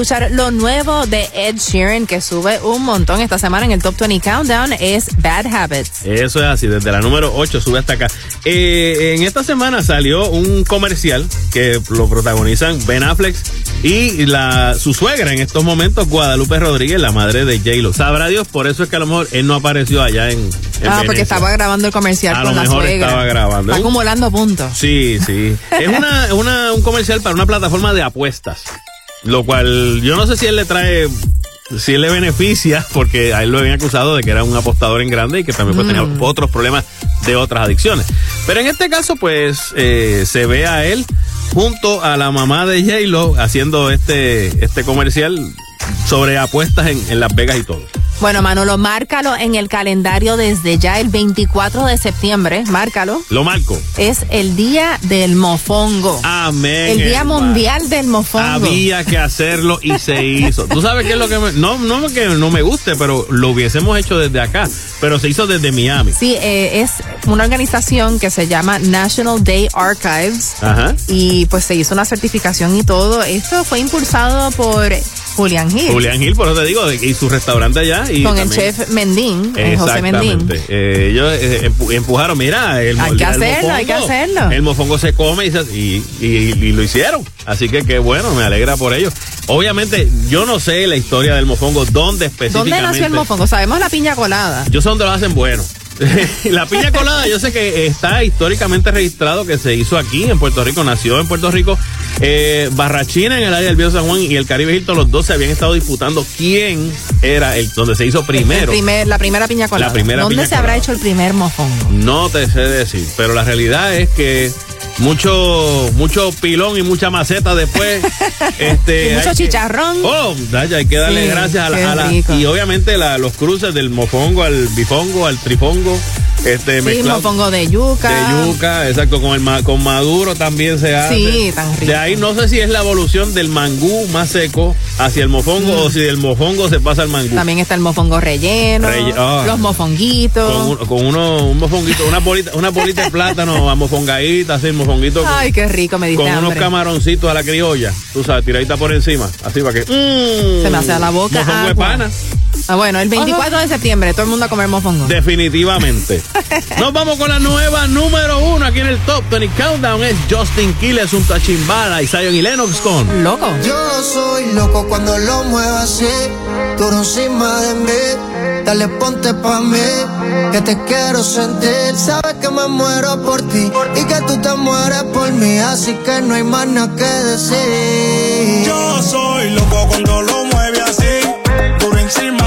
escuchar lo nuevo de Ed Sheeran que sube un montón esta semana en el Top 20 Countdown es Bad Habits. Eso es así, desde la número 8 sube hasta acá. Eh, en esta semana salió un comercial que lo protagonizan Ben Affleck y la, su suegra en estos momentos, Guadalupe Rodríguez, la madre de J-Lo. Sabrá Dios, por eso es que a lo mejor él no apareció allá en, en Ah, porque estaba grabando el comercial A con lo la mejor suegra. estaba grabando. Está acumulando puntos. Sí, sí. Es una, una- un comercial para una plataforma de apuestas. Lo cual yo no sé si él le trae, si él le beneficia, porque a él lo habían acusado de que era un apostador en grande y que también pues, tenía Mm. otros problemas de otras adicciones. Pero en este caso, pues, eh, se ve a él junto a la mamá de J-Lo haciendo este, este comercial sobre apuestas en, en Las Vegas y todo. Bueno, Manolo, márcalo en el calendario desde ya el 24 de septiembre, márcalo. Lo marco. Es el día del mofongo. Amén. el día hermano. mundial del mofongo. Había que hacerlo y se hizo. Tú sabes qué es lo que me, no, no que no me guste, pero lo hubiésemos hecho desde acá. Pero se hizo desde Miami. Sí, eh, es una organización que se llama National Day Archives Ajá. y pues se hizo una certificación y todo. Esto fue impulsado por Julián Gil. Julián Gil, por eso te digo, y su restaurante allá. Y con el chef Mendín, el José Mendín. Eh, ellos eh, empu- empujaron, mira, el, Hay que el hacerlo, hay que mofongo, hacerlo. El mofongo se come y, se- y, y- y lo hicieron. Así que qué bueno, me alegra por ellos. Obviamente, yo no sé la historia del mofongo, dónde específicamente. ¿Dónde nació el mofongo? Sabemos la piña colada. Yo sé dónde lo hacen bueno. (laughs) la piña colada, yo sé que está históricamente registrado que se hizo aquí en Puerto Rico, nació en Puerto Rico. Eh, Barrachina en el área del Viejo San Juan y el Caribe Hilton, los dos se habían estado disputando quién era el donde se hizo El primero. primer- la primera piña colada. La primera ¿Dónde piña se habrá hecho el primer mofongo? No te sé decir, pero la realidad es que mucho mucho pilón y mucha maceta después. (laughs) este, Y mucho que- chicharrón. Oh, Daya, hay que darle Sí, gracias a la, a y obviamente la- los cruces del mofongo al bifongo al trifongo este Sí, mofongo de yuca. de yuca exacto con el con maduro también se hace Sí, tan rico. de ahí no sé si es la evolución del mangú más seco hacia el mofongo o si del mofongo se pasa al mangú Mm. También está el mofongo relleno, Relle- ah. los mofonguitos. con, un- con uno un mofonguito una bolita una bolita de plátano amofongadita así mofonguito con- Ay, qué rico, me diste con unos camaroncitos a la criolla, tú sabes, tiradita por encima, así para que. mm, Se me hace a la boca mofongo de agua. pana. Ah, bueno, el 24 de septiembre, todo el mundo a comer mofongo. Definitivamente. (laughs) Nos vamos con la nueva número uno aquí en el Top 20 Countdown. Es Justin Quiles junto a Chimbala y Zion y Lennox con Loco. Yo soy loco cuando lo muevo así, duro encima de mí. Dale, ponte pa' mí, que te quiero sentir. Sabes que me muero por ti y que tú te mueres por mí, así que no hay más nada que decir. Yo soy loco cuando lo mueve así, duro encima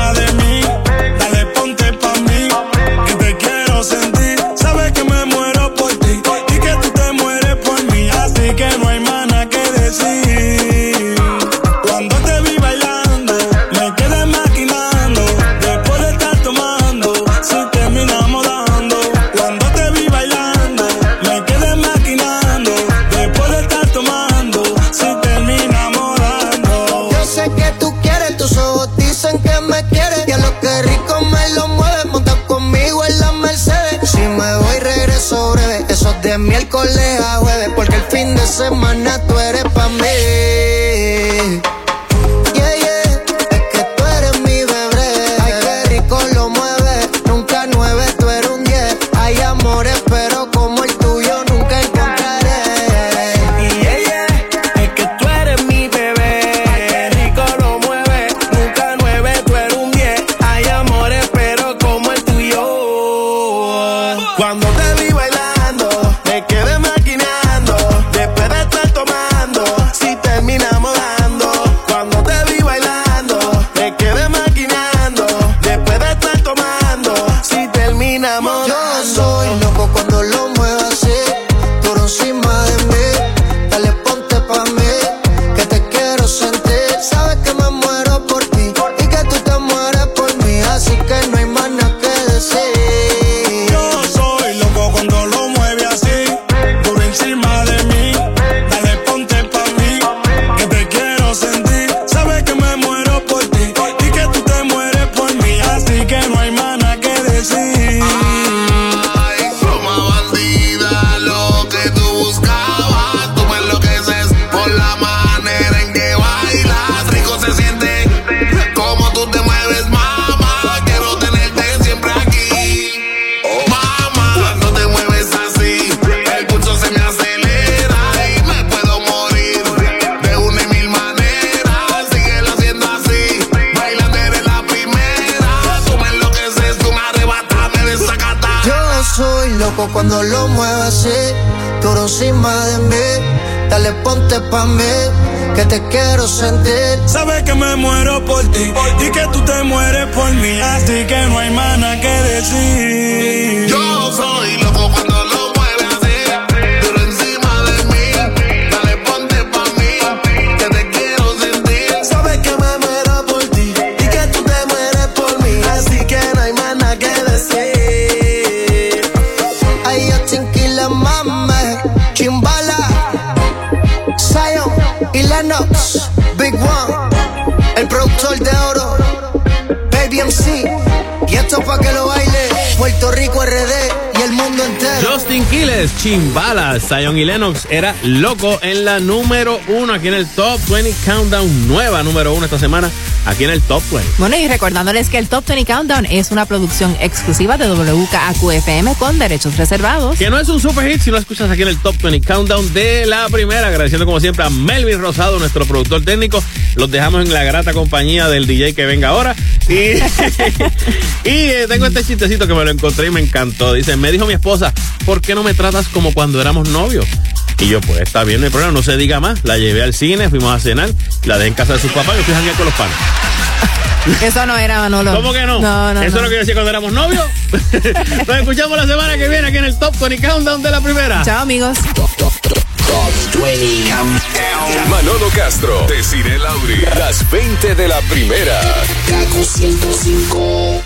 miércoles a jueves, porque el fin de semana tú eres pa' mí. Zion y Lennox era loco en la número uno aquí en el Top 20 Countdown, nueva número uno esta semana aquí en el Top 20. Bueno, y recordándoles que el Top 20 Countdown es una producción exclusiva de WKAQ-FM con derechos reservados. Que no es un super hit si no escuchas aquí en el Top 20 Countdown de la primera. Agradeciendo como siempre a Melvin Rosado, nuestro productor técnico. Los dejamos en la grata compañía del DJ que venga ahora. Y, (laughs) y eh, tengo este chistecito que me lo encontré y me encantó. Dice, me dijo mi esposa, ¿por qué no me tratas como cuando éramos novios? Y yo, pues está bien, no hay problema, no se diga más. La llevé al cine, fuimos a cenar, la dejé en casa de sus papás y me fui a janguear con los panes. (laughs) Eso no era Manolo. ¿Cómo que no? No, no. Eso no. es lo que yo decía cuando éramos novios. (laughs) Nos escuchamos la semana que viene aquí en el Top 20 Countdown de la primera. Chao, amigos. Manolo Castro, Desiree Lauri, las 20 de la primera. Kaku 105.